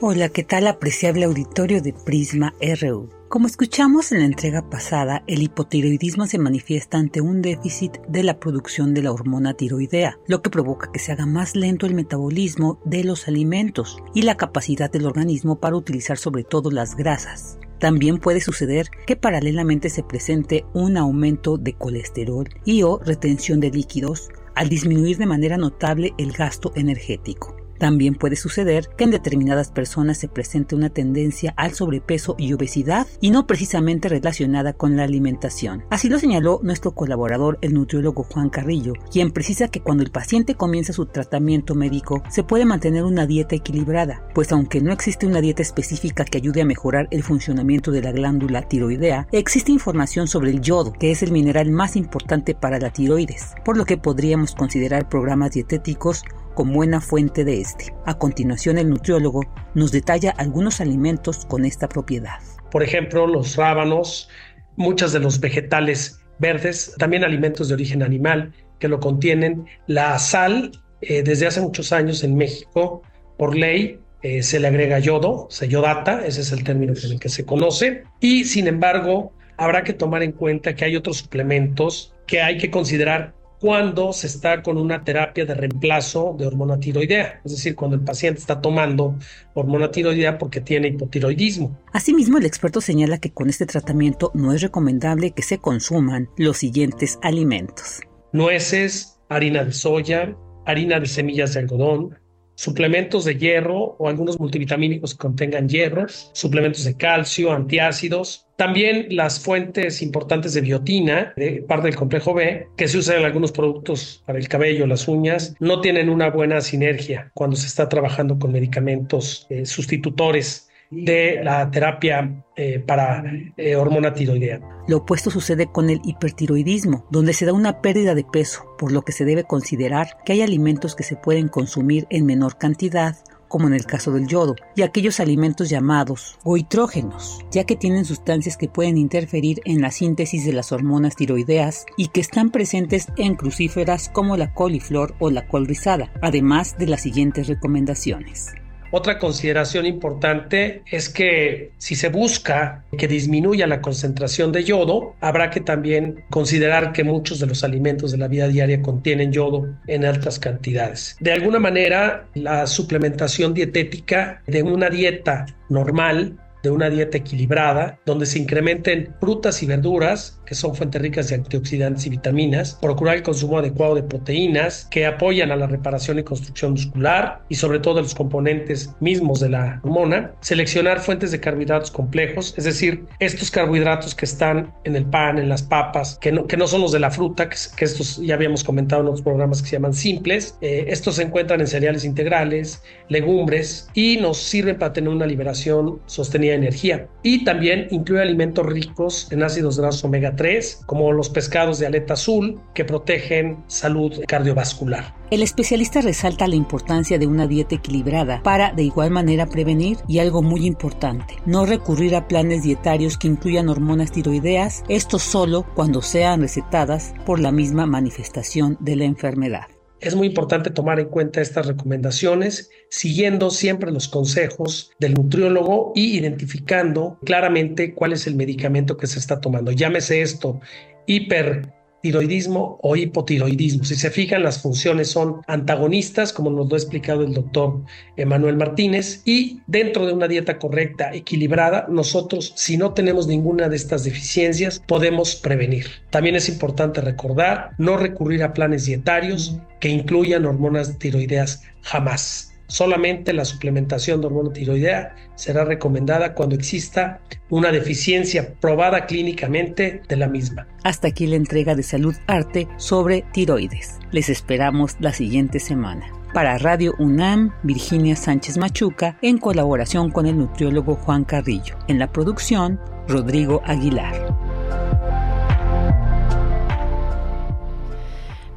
Hola, ¿qué tal apreciable auditorio de Prisma RU? Como escuchamos en la entrega pasada, el hipotiroidismo se manifiesta ante un déficit de la producción de la hormona tiroidea, lo que provoca que se haga más lento el metabolismo de los alimentos y la capacidad del organismo para utilizar sobre todo las grasas. También puede suceder que paralelamente se presente un aumento de colesterol y o retención de líquidos al disminuir de manera notable el gasto energético. También puede suceder que en determinadas personas se presente una tendencia al sobrepeso y obesidad y no precisamente relacionada con la alimentación. Así lo señaló nuestro colaborador, el nutriólogo Juan Carrillo, quien precisa que cuando el paciente comienza su tratamiento médico se puede mantener una dieta equilibrada, pues aunque no existe una dieta específica que ayude a mejorar el funcionamiento de la glándula tiroidea, existe información sobre el yodo, que es el mineral más importante para la tiroides, por lo que podríamos considerar programas dietéticos con buena fuente de este. A continuación, el nutriólogo nos detalla algunos alimentos con esta propiedad. Por ejemplo, los rábanos, muchos de los vegetales verdes, también alimentos de origen animal que lo contienen. La sal, eh, desde hace muchos años en México, por ley, eh, se le agrega yodo, se yodata, ese es el término con el que se conoce. Y sin embargo, habrá que tomar en cuenta que hay otros suplementos que hay que considerar cuando se está con una terapia de reemplazo de hormona tiroidea, es decir, cuando el paciente está tomando hormona tiroidea porque tiene hipotiroidismo. Asimismo, el experto señala que con este tratamiento no es recomendable que se consuman los siguientes alimentos. Nueces, harina de soya, harina de semillas de algodón, suplementos de hierro o algunos multivitamínicos que contengan hierro, suplementos de calcio, antiácidos, también las fuentes importantes de biotina, de parte del complejo B, que se usan en algunos productos para el cabello, las uñas, no tienen una buena sinergia cuando se está trabajando con medicamentos eh, sustitutores de la terapia eh, para eh, hormona tiroidea. Lo opuesto sucede con el hipertiroidismo, donde se da una pérdida de peso, por lo que se debe considerar que hay alimentos que se pueden consumir en menor cantidad como en el caso del yodo, y aquellos alimentos llamados goitrógenos, ya que tienen sustancias que pueden interferir en la síntesis de las hormonas tiroideas y que están presentes en crucíferas como la coliflor o la col rizada, además de las siguientes recomendaciones. Otra consideración importante es que si se busca que disminuya la concentración de yodo, habrá que también considerar que muchos de los alimentos de la vida diaria contienen yodo en altas cantidades. De alguna manera, la suplementación dietética de una dieta normal de una dieta equilibrada, donde se incrementen frutas y verduras, que son fuentes ricas de antioxidantes y vitaminas, procurar el consumo adecuado de proteínas que apoyan a la reparación y construcción muscular y sobre todo los componentes mismos de la hormona, seleccionar fuentes de carbohidratos complejos, es decir, estos carbohidratos que están en el pan, en las papas, que no, que no son los de la fruta, que, estos ya habíamos comentado en otros programas que se llaman simples, eh, estos se encuentran en cereales integrales, legumbres y nos sirven para tener una liberación sostenida energía. Y también incluye alimentos ricos en ácidos grasos omega 3, como los pescados de aleta azul, que protegen salud cardiovascular. El especialista resalta la importancia de una dieta equilibrada para de igual manera prevenir y algo muy importante, no recurrir a planes dietarios que incluyan hormonas tiroideas, esto solo cuando sean recetadas por la misma manifestación de la enfermedad. Es muy importante tomar en cuenta estas recomendaciones, siguiendo siempre los consejos del nutriólogo y identificando claramente cuál es el medicamento que se está tomando. Llámese esto hiper tiroidismo o hipotiroidismo. Si se fijan, las funciones son antagonistas, como nos lo ha explicado el doctor Emanuel Martínez, y dentro de una dieta correcta, equilibrada, nosotros, si no tenemos ninguna de estas deficiencias, podemos prevenir. También es importante recordar no recurrir a planes dietarios que incluyan hormonas tiroideas jamás. Solamente la suplementación de hormona tiroidea será recomendada cuando exista una deficiencia probada clínicamente de la misma. Hasta aquí la entrega de Salud Arte sobre tiroides. Les esperamos la siguiente semana. Para Radio UNAM, Virginia Sánchez Machuca, en colaboración con el nutriólogo Juan Carrillo. En la producción, Rodrigo Aguilar.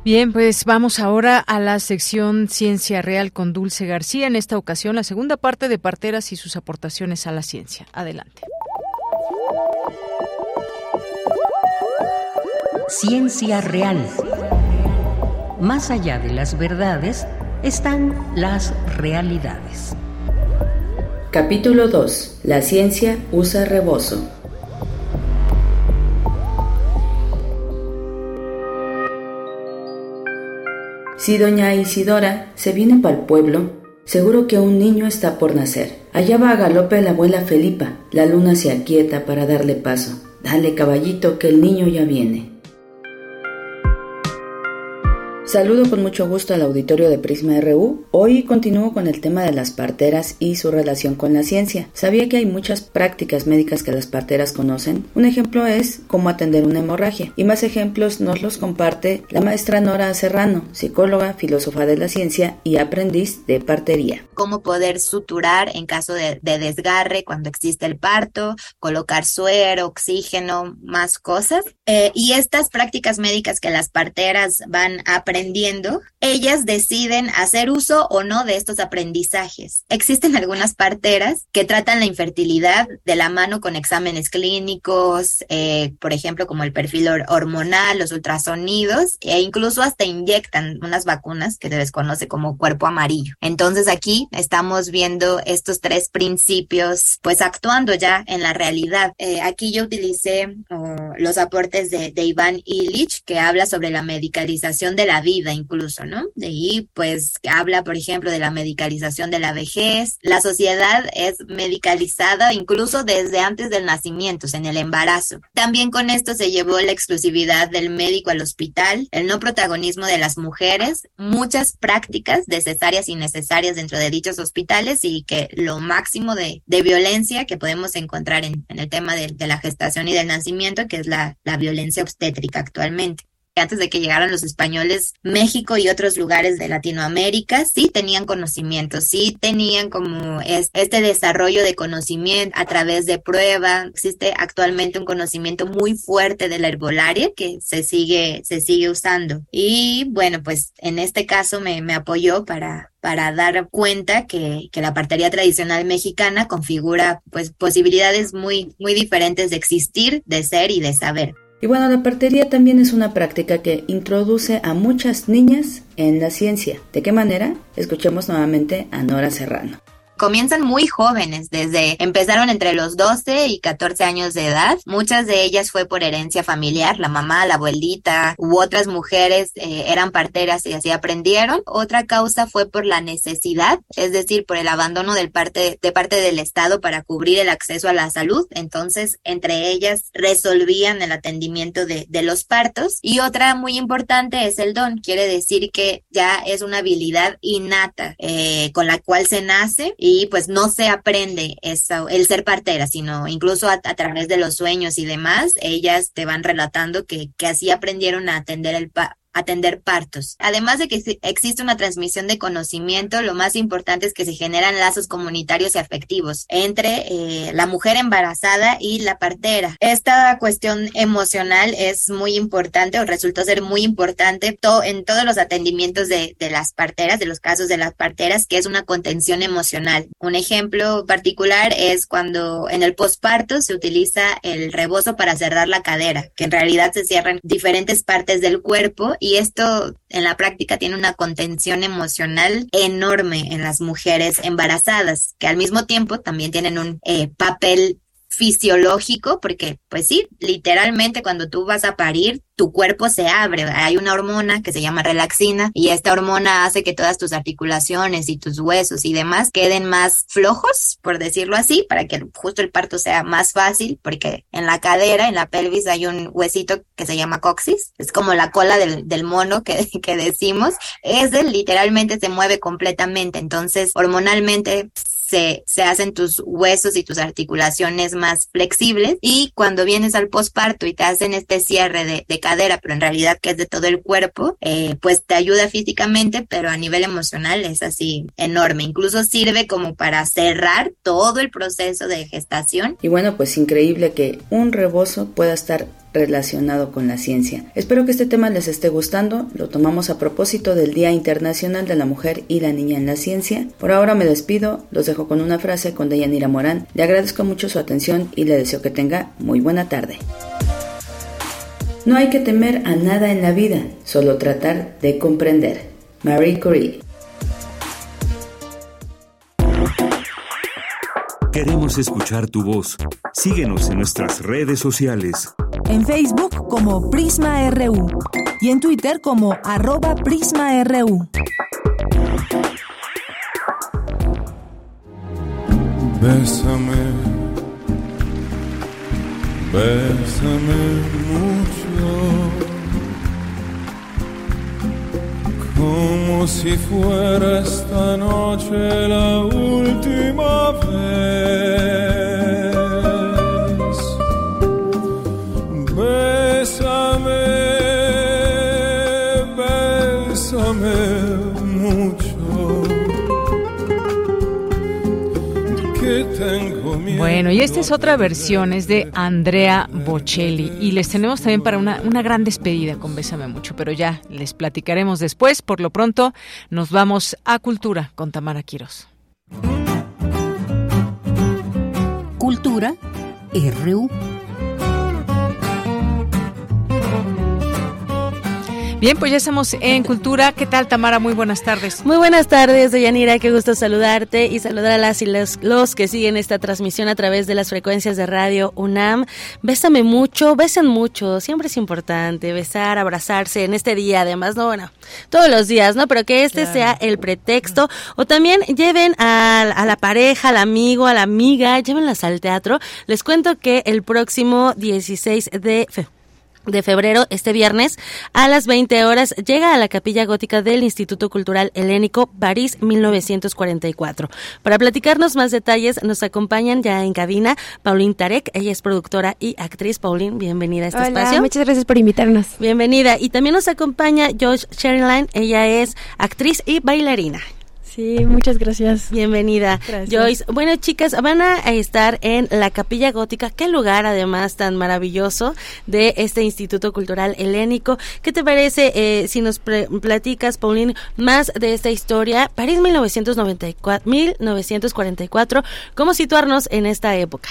Bien, pues vamos ahora a la sección Ciencia Real con Dulce García. En esta ocasión, la segunda parte de Parteras y sus aportaciones a la ciencia. Adelante. Ciencia Real. Más allá de las verdades están las realidades. Capítulo 2. La ciencia usa rebozo. Si doña Isidora se viene para el pueblo, seguro que un niño está por nacer. Allá va a galope la abuela Felipa. La luna se aquieta para darle paso. Dale, caballito, que el niño ya viene. Saludo con mucho gusto al auditorio de Prisma RU. Hoy continúo con el tema de las parteras y su relación con la ciencia. Sabía que hay muchas prácticas médicas que las parteras conocen. Un ejemplo es cómo atender una hemorragia. Y más ejemplos nos los comparte la maestra Nora Serrano, psicóloga, filósofa de la ciencia y aprendiz de partería. Cómo poder suturar en caso de, de desgarre cuando existe el parto, colocar suero, oxígeno, más cosas. Eh, y estas prácticas médicas que las parteras van a aprender aprendiendo, ellas deciden hacer uso o no de estos aprendizajes. Existen algunas parteras que tratan la infertilidad de la mano con exámenes clínicos, eh, por ejemplo, como el perfil hormonal, los ultrasonidos, e incluso hasta inyectan unas vacunas que se desconoce como cuerpo amarillo. Entonces aquí estamos viendo estos tres principios, pues actuando ya en la realidad. Eh, aquí yo utilicé oh, los aportes de, de Iván Illich, que habla sobre la medicalización de la vida incluso, ¿no? De ahí, pues, habla, por ejemplo, de la medicalización de la vejez. La sociedad es medicalizada incluso desde antes del nacimiento, en el embarazo. También con esto se llevó la exclusividad del médico al hospital, el no protagonismo de las mujeres, muchas prácticas necesarias y innecesarias dentro de dichos hospitales y que lo máximo de, de violencia que podemos encontrar en, en el tema de, de, la gestación y del nacimiento, que es la, la violencia obstétrica actualmente antes de que llegaran los españoles, México y otros lugares de Latinoamérica sí tenían conocimiento, sí tenían como este desarrollo de conocimiento a través de prueba. Existe actualmente un conocimiento muy fuerte de la herbolaria que se sigue, se sigue usando. Y bueno, pues en este caso me, me apoyó para, para dar cuenta que, que, la partería tradicional mexicana configura pues posibilidades muy, muy diferentes de existir, de ser y de saber. Y bueno, la partería también es una práctica que introduce a muchas niñas en la ciencia. ¿De qué manera? Escuchemos nuevamente a Nora Serrano. Comienzan muy jóvenes, desde empezaron entre los 12 y 14 años de edad. Muchas de ellas fue por herencia familiar, la mamá, la abuelita u otras mujeres eh, eran parteras y así aprendieron. Otra causa fue por la necesidad, es decir, por el abandono del parte, de parte del Estado para cubrir el acceso a la salud. Entonces, entre ellas resolvían el atendimiento de, de los partos. Y otra muy importante es el don, quiere decir que ya es una habilidad innata eh, con la cual se nace pues no se aprende eso, el ser partera, sino incluso a, través de los sueños y demás, ellas te van relatando que, que así aprendieron a atender el, pa atender partos. Además de que existe una transmisión de conocimiento, lo más importante es que se generan lazos comunitarios y afectivos entre eh, la mujer embarazada y la partera. Esta cuestión emocional es muy importante o resultó ser muy importante en todos los atendimientos de, de las parteras, de los casos de las parteras, que es una contención emocional. Un ejemplo particular es cuando en el posparto se utiliza el rebozo para cerrar la cadera, que en realidad se cierran diferentes partes del cuerpo y esto en la práctica tiene una contención emocional enorme en las mujeres embarazadas, que al mismo tiempo también tienen un eh, papel fisiológico, porque pues sí, literalmente cuando tú vas a parir, tu cuerpo se abre, hay una hormona que se llama relaxina y esta hormona hace que todas tus articulaciones y tus huesos y demás queden más flojos, por decirlo así, para que justo el parto sea más fácil, porque en la cadera, en la pelvis hay un huesito que se llama coxis, es como la cola del, del mono que, que decimos, ese literalmente se mueve completamente, entonces hormonalmente se, se hacen tus huesos y tus articulaciones más flexibles y cuando vienes al posparto y te hacen este cierre de, de, cadera, pero en realidad que es de todo el cuerpo, eh, pues te ayuda físicamente, pero a nivel emocional es así enorme. Incluso sirve como para cerrar todo el proceso de gestación. Y bueno, pues increíble que un rebozo pueda estar relacionado con la ciencia. Espero que este tema les esté gustando, lo tomamos a propósito del Día Internacional de la Mujer y la Niña en la Ciencia. Por ahora me despido, los dejo con una frase con Deyanira Morán, le agradezco mucho su atención y le deseo que tenga muy buena tarde. No hay que temer a nada en la vida, solo tratar de comprender. Marie Curie Queremos escuchar tu voz. Síguenos en nuestras redes sociales. En Facebook como Prisma RU y en Twitter como arroba PrismaRU. Bésame, bésame mucho, como si fuera esta noche la última vez. Bueno, y esta es otra versión, es de Andrea Bocelli. Y les tenemos también para una, una gran despedida con Bésame Mucho, pero ya les platicaremos después. Por lo pronto, nos vamos a Cultura con Tamara Quiros. Cultura RU. Bien, pues ya estamos en Cultura. ¿Qué tal, Tamara? Muy buenas tardes. Muy buenas tardes, Deyanira. Qué gusto saludarte y saludar a las y los, los, que siguen esta transmisión a través de las frecuencias de radio UNAM. Bésame mucho, besen mucho. Siempre es importante besar, abrazarse en este día. Además, no, bueno, todos los días, ¿no? Pero que este sea el pretexto. O también lleven a, a la pareja, al amigo, a la amiga, llévenlas al teatro. Les cuento que el próximo 16 de febrero de febrero, este viernes, a las 20 horas, llega a la capilla gótica del Instituto Cultural Helénico, París, 1944. Para platicarnos más detalles, nos acompañan ya en cabina Pauline Tarek, ella es productora y actriz. Pauline, bienvenida a este Hola, espacio. muchas gracias por invitarnos. Bienvenida. Y también nos acompaña Josh Sherline, ella es actriz y bailarina. Sí, muchas gracias. Bienvenida, gracias. Joyce. Bueno, chicas, van a estar en la Capilla Gótica. Qué lugar, además, tan maravilloso de este Instituto Cultural Helénico. ¿Qué te parece eh, si nos platicas, Pauline, más de esta historia? París 1994, 1944. ¿Cómo situarnos en esta época?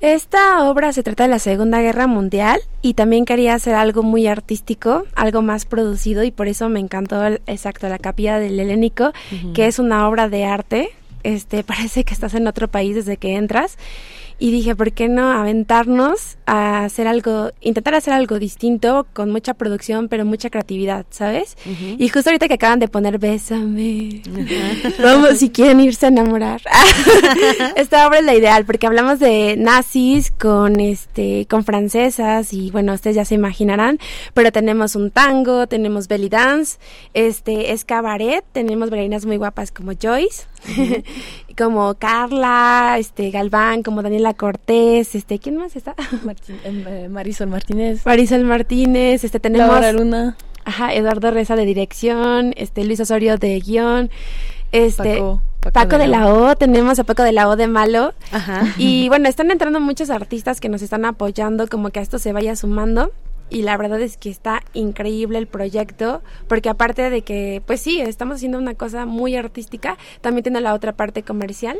Esta obra se trata de la Segunda Guerra Mundial y también quería hacer algo muy artístico, algo más producido y por eso me encantó el, exacto la capilla del Helénico, uh -huh. que es una obra de arte este, parece que estás en otro país desde que entras y dije, ¿por qué no aventarnos a hacer algo, intentar hacer algo distinto con mucha producción, pero mucha creatividad, ¿sabes? Y justo ahorita que acaban de poner Bésame, vamos, si quieren irse a enamorar. Esta obra es la ideal porque hablamos de nazis con este con francesas y bueno, ustedes ya se imaginarán, pero tenemos un tango, tenemos belly dance, este es cabaret, tenemos bailarinas muy guapas como Joyce como Carla, este Galván, como Daniela Cortés, este, ¿quién más está? Em, eh, Marisol Martínez. Marisol Martínez, este tenemos Laura Luna. Ajá, Eduardo Reza de dirección, este Luis Osorio de guion, este Paco, de, la o. tenemos a Paco de la O de Malo. Ajá. Y bueno, están entrando muchos artistas que nos están apoyando como que a esto se vaya sumando y la verdad es que está increíble el proyecto porque aparte de que pues sí estamos haciendo una cosa muy artística también tiene la otra parte comercial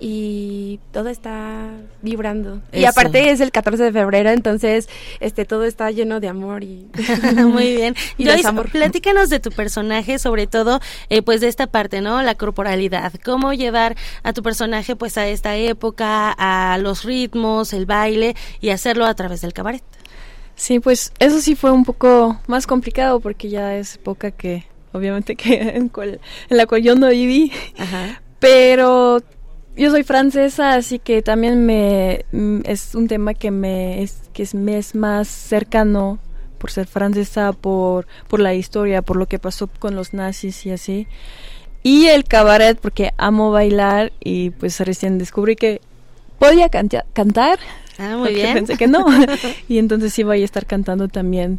y todo está vibrando. Y aparte es el 14 de febrero, entonces este todo está lleno de amor y muy bien. y platícanos de tu personaje, sobre todo eh, pues de esta parte, ¿no? La corporalidad, cómo llevar a tu personaje pues a esta época, a los ritmos, el baile y hacerlo a través del cabaret. Sí, pues eso sí fue un poco más complicado porque ya es época que obviamente que en, la cual yo no viví. Pero yo soy francesa, así que también me mm, es un tema que me es que es, me es más cercano por ser francesa, por por la historia, por lo que pasó con los nazis y así. Y el cabaret porque amo bailar y pues recién descubrí que podía cantar Ah, muy bien. Pensé que no. y entonces sí voy a estar cantando también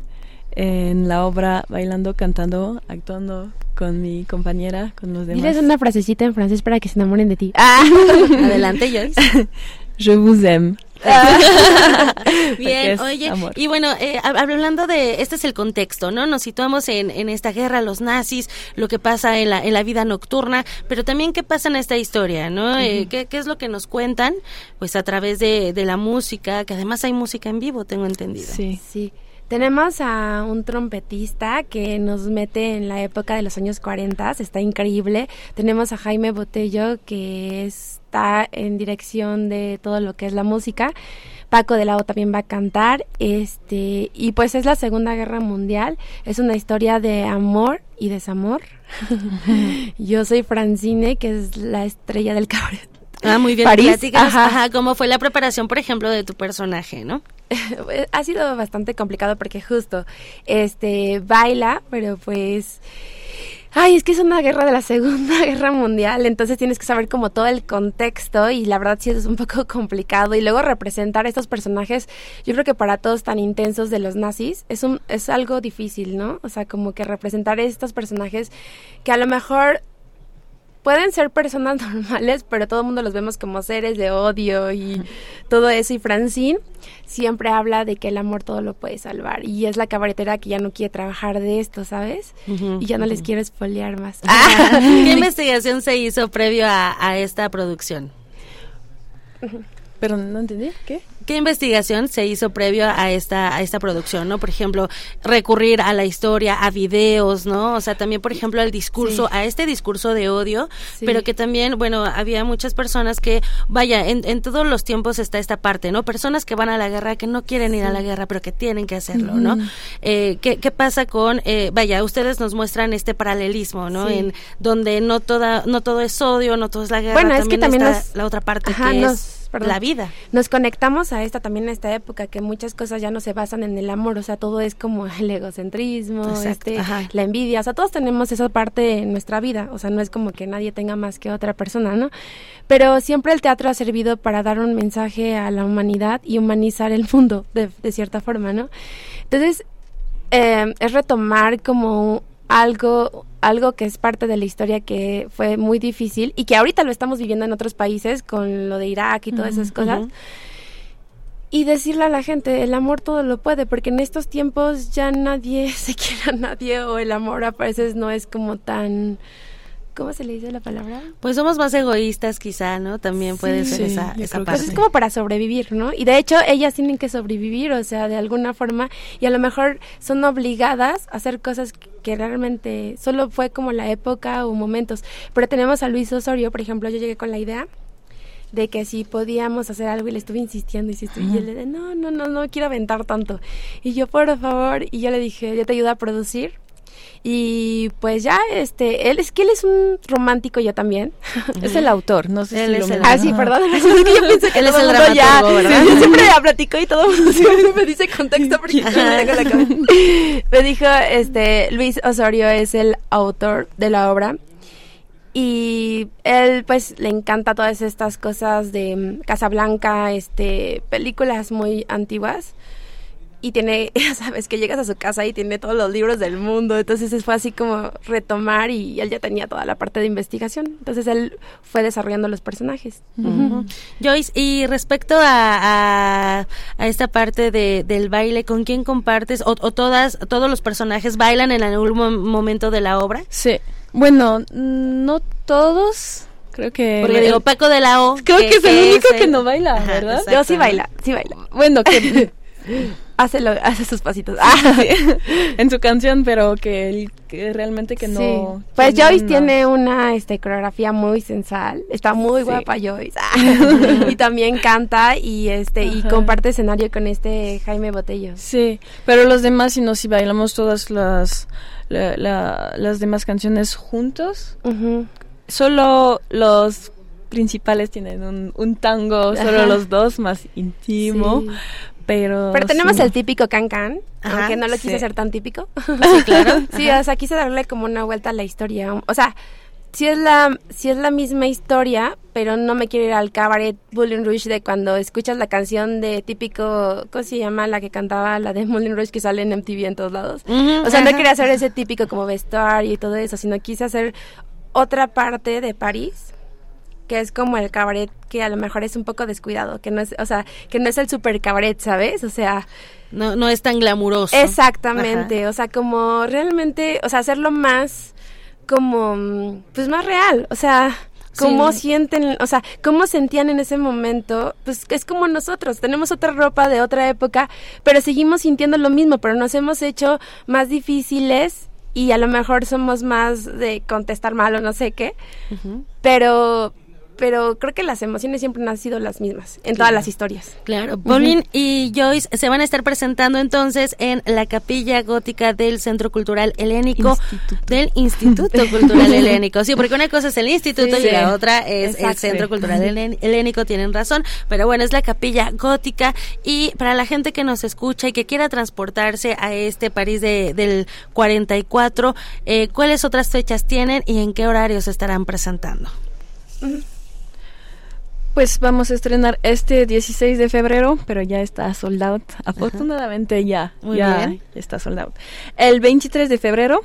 en la obra, bailando, cantando, actuando con mi compañera, con los demás. Diles una frasecita en francés para que se enamoren de ti. Ah. Adelante, Joyce. Je vous aime. Bien, oye, y bueno, eh, hablando de, este es el contexto, ¿no? Nos situamos en, en esta guerra, los nazis, lo que pasa en la, en la vida nocturna, pero también qué pasa en esta historia, ¿no? Eh, ¿qué, ¿qué, es lo que nos cuentan? Pues a través de, de la música, que además hay música en vivo, tengo entendido. Sí, sí. Tenemos a un trompetista que nos mete en la época de los años 40, está increíble. Tenemos a Jaime Botello que está en dirección de todo lo que es la música. Paco de Lao también va a cantar, este, y pues es la Segunda Guerra Mundial, es una historia de amor y desamor. Yo soy Francine, que es la estrella del cabaret. Ah, muy bien. París, ajá. ¿Cómo fue la preparación, por ejemplo, de tu personaje, no? ha sido bastante complicado porque justo este baila, pero pues ay, es que es una guerra de la Segunda Guerra Mundial, entonces tienes que saber como todo el contexto y la verdad sí es un poco complicado y luego representar a estos personajes, yo creo que para todos tan intensos de los nazis es un es algo difícil, ¿no? O sea, como que representar a estos personajes que a lo mejor pueden ser personas normales, pero todo el mundo los vemos como seres de odio y todo eso. Y Francine siempre habla de que el amor todo lo puede salvar. Y es la cabaretera que ya no quiere trabajar de esto, ¿sabes? y ya no les quiero espolear más. ¿Qué investigación se hizo previo a, a esta producción? Pero no entendí, ¿qué? ¿Qué investigación se hizo previo a esta, a esta producción, no? Por ejemplo, recurrir a la historia, a videos, ¿no? O sea, también, por ejemplo, al discurso, a este discurso de odio, pero que también, bueno, había muchas personas que, vaya, en, en, todos los tiempos está esta parte, ¿no? Personas que van a la guerra, que no quieren ir a la guerra, pero que tienen que hacerlo, ¿no? Eh, ¿qué, ¿qué, pasa con, eh, vaya, ustedes nos muestran este paralelismo, ¿no? En donde no toda, no todo es odio, no todo es la guerra, bueno, es que también está la otra parte que es la vida. Nos conectamos a esta también en esta época que muchas cosas ya no se basan en el amor, o sea, todo es como el egocentrismo, este, la envidia, o sea, todos tenemos esa parte en nuestra vida, o sea, no es como que nadie tenga más que otra persona, ¿no? Pero siempre el teatro ha servido para dar un mensaje a la humanidad y humanizar el mundo de, de cierta forma, ¿no? Entonces, eh, es retomar como algo algo que es parte de la historia que fue muy difícil y que ahorita lo estamos viviendo en otros países con lo de Irak y todas esas cosas. Y decirle a la gente, el amor todo lo puede, porque en estos tiempos ya nadie se quiere a nadie o el amor a veces no es como tan ¿cómo se le dice la palabra? Pues somos más egoístas quizá, ¿no? También puede ser esa, esa parte. Pues es como para sobrevivir, ¿no? Y de hecho ellas tienen que sobrevivir, o sea, de alguna forma, y a lo mejor son obligadas a hacer cosas que realmente solo fue como la época o momentos. Pero tenemos a Luis Osorio, por ejemplo, yo llegué con la idea de que si podíamos hacer algo y le estuve insistiendo, insistiendo, y él le dije, no, no, no, no quiero aventar tanto. Y yo, por favor, y yo le dije, yo te ayudo a producir y pues ya, este, él es que él es un romántico yo también. Es el autor, no sé él si es lo el. Ah, sí, perdón. Es que yo pensé que Él es el ya. dramaturgo, ¿verdad? Sí, yo siempre la platico y todo mundo siempre me dice contexto porque no me tengo la cabeza. Me dijo, este, Luis Osorio es el autor de la obra y él pues le encanta todas estas cosas de mm, Casablanca, este, películas muy antiguas y tiene, ya sabes, que llegas a su casa y tiene todos los libros del mundo, entonces fue así como retomar y él ya tenía toda la parte de investigación, entonces él fue desarrollando los personajes. Joyce, y respecto a, a, a esta parte de, del baile, ¿con quién compartes? O, o todas, todos los personajes bailan en algún mo- momento de la obra? Sí. Bueno, no todos. Creo que. Porque digo, Paco de la O. Creo que, es el único el- que no baila, Ajá, ¿verdad? exacto. Yo sí baila, sí baila. Bueno, que. hace, lo- hace sus pasitos. Sí, en su canción, pero que, que realmente que no. Sí. Pues que Joyce no- tiene una este, coreografía muy sensual. Está muy Sí. guapa Joyce. y también canta y este y comparte escenario con este Jaime Botello. Sí, pero los demás, si no, si bailamos todas las, la- la- las demás canciones juntos, solo los principales tienen un, un tango, solo Ajá. los dos más íntimo, Sí. Pero... Pero tenemos sí. el típico can can, Ajá, aunque no lo quise sí. hacer tan típico. Sí, claro. sí, o sea, quise darle como una vuelta a la historia. O sea, sí es la, sí es la misma historia, pero no me quiero ir al cabaret Moulin Rouge de cuando escuchas la canción de típico, ¿cómo se llama? La que cantaba la de Moulin Rouge que sale en MTV en todos lados. O sea, no quería hacer ese típico como vestuario y todo eso, sino quise hacer otra parte de París que es como el cabaret que a lo mejor es un poco descuidado, que no es, o sea, que no es el super cabaret, ¿sabes? O sea, No, no es tan glamuroso. Exactamente, o sea, como realmente, o sea, hacerlo más como, pues más real, o sea, cómo Sí. sienten, o sea, cómo sentían en ese momento, pues es como nosotros, tenemos otra ropa de otra época, pero seguimos sintiendo lo mismo, pero nos hemos hecho más difíciles y a lo mejor somos más de contestar mal o no sé qué, pero pero creo que las emociones siempre han sido las mismas en todas las historias. Claro, Pauline y Joyce se van a estar presentando entonces en la capilla gótica del Centro Cultural Helénico del Instituto Cultural Helénico. Sí, porque una cosa es el instituto Sí. y la otra es el. Centro Cultural Helén- Helénico, tienen razón, pero bueno, es la capilla gótica y para la gente que nos escucha y que quiera transportarse a este París de, del 44, eh, ¿cuáles otras fechas tienen y en qué horarios se estarán presentando? Pues vamos a estrenar este 16 de febrero, pero ya está sold out. Afortunadamente ya, Muy ya bien. está sold out. El 23 de febrero,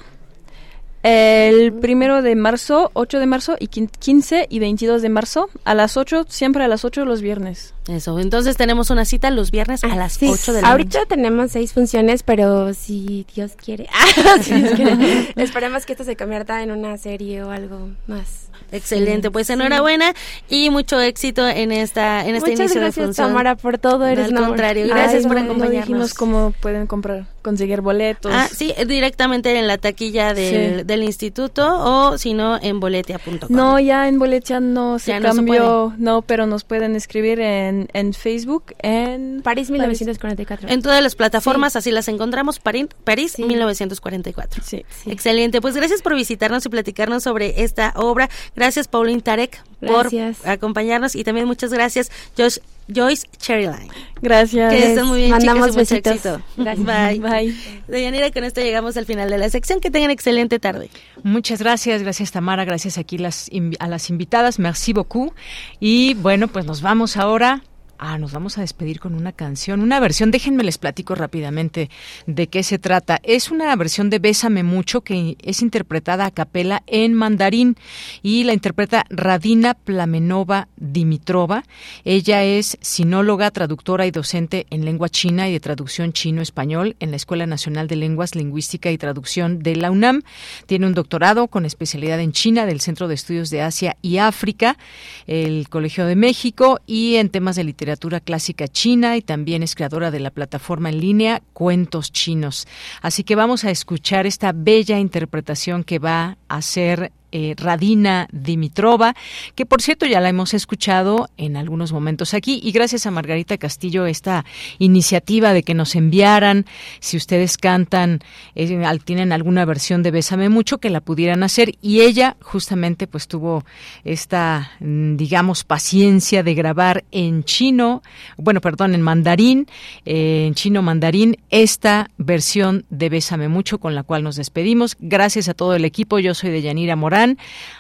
el primero de marzo, 8 de marzo y quin- 15 y 22 de marzo a las 8, siempre a las 8 los viernes. Eso, entonces tenemos una cita los viernes a las Sí, 8 de la ahorita noche. tenemos seis funciones, pero si Dios quiere, ah, si Dios quiere, esperemos que esto se convierta en una serie o algo más. Excelente, Sí, pues sí. enhorabuena y mucho éxito en esta en este Muchas inicio gracias, de función. Tamara, por todo. Eres Al contrario, Ay, gracias por no, No acompañarnos. dijimos cómo pueden comprar, conseguir boletos. Ah, sí, directamente en la taquilla del, Sí. del instituto o si no en boletia.com. No, ya en Boletia no se Ya no se cambió, no, pero nos pueden escribir en, en Facebook, en París 1944. En todas las plataformas, así las encontramos, París, París 1944. Sí. Excelente, pues gracias por visitarnos y platicarnos sobre esta obra. Gracias, Pauline Tarek, Gracias. por acompañarnos y también muchas gracias, Josh, Joyce Cherryline. Gracias. Que estén muy bien, Mandamos chicas, y mucho besitos. éxito. Gracias. Bye. Bye. Deyanira, con esto llegamos al final de la sección. Que tengan excelente tarde. Muchas gracias, gracias Tamara, gracias aquí las, invi- a las invitadas, merci beaucoup. Y bueno, pues nos vamos ahora Ah, nos vamos a despedir con una canción, una versión, déjenme les platico rápidamente de qué se trata. Es una versión de Bésame mucho que es interpretada a capela en mandarín y la interpreta Radina Plamenova Dimitrova. Ella es sinóloga, traductora y docente en lengua china y de traducción chino-español en la Escuela Nacional de Lenguas, Lingüística y Traducción de la UNAM. Tiene un doctorado con especialidad en China del Centro de Estudios de Asia y África, el Colegio de México y en temas de literatura literatura clásica china y también es creadora de la plataforma en línea Cuentos Chinos. Así que vamos a escuchar esta bella interpretación que va a hacer eh, Radina Dimitrova, que por cierto ya la hemos escuchado en algunos momentos aquí. Y gracias a Margarita Castillo esta iniciativa de que nos enviaran, si ustedes cantan, eh, tienen alguna versión de Bésame mucho, que la pudieran hacer. Y ella justamente pues tuvo esta, mm, digamos, paciencia de grabar en chino, bueno, perdón, en mandarín, eh, en chino mandarín, esta versión de Bésame mucho con la cual nos despedimos. Gracias a todo el equipo, yo soy de Yanira Morán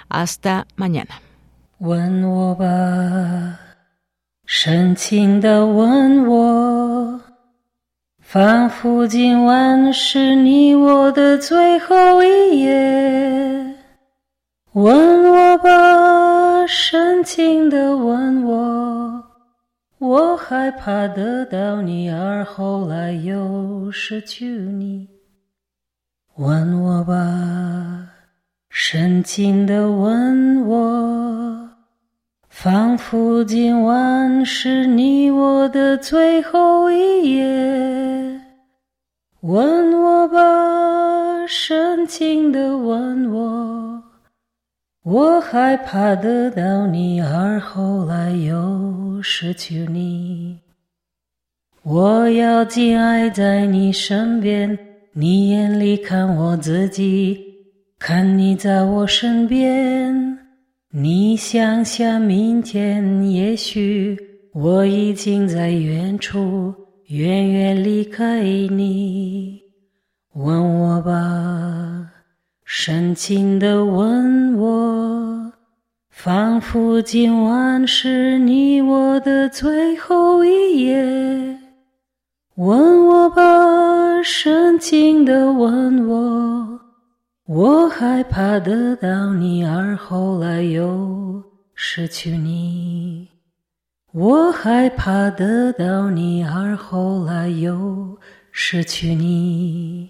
hasta mañana. 问我吧，深情的问我，仿佛今晚是你我的最后一夜。问我吧，深情的问我，我害怕得到你，而后来又失去你。问我吧。深情地问我，仿佛今晚是你我的最后一夜。问我吧，深情地问我，我害怕得到你，而后来又失去你。我要紧挨在你身边，你眼里看我自己。看你在我身边，你想想明天，也许我已经在远处，远远离开你。问我吧，深情的问我，仿佛今晚是你我的最后一夜。问我吧，深情的问我。我害怕得到你，而后来又失去你。我害怕得到你，而后来又失去你。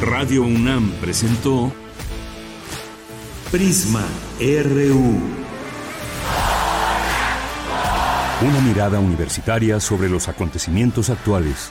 Radio UNAM presentó Prisma RU. Una mirada universitaria sobre los acontecimientos actuales.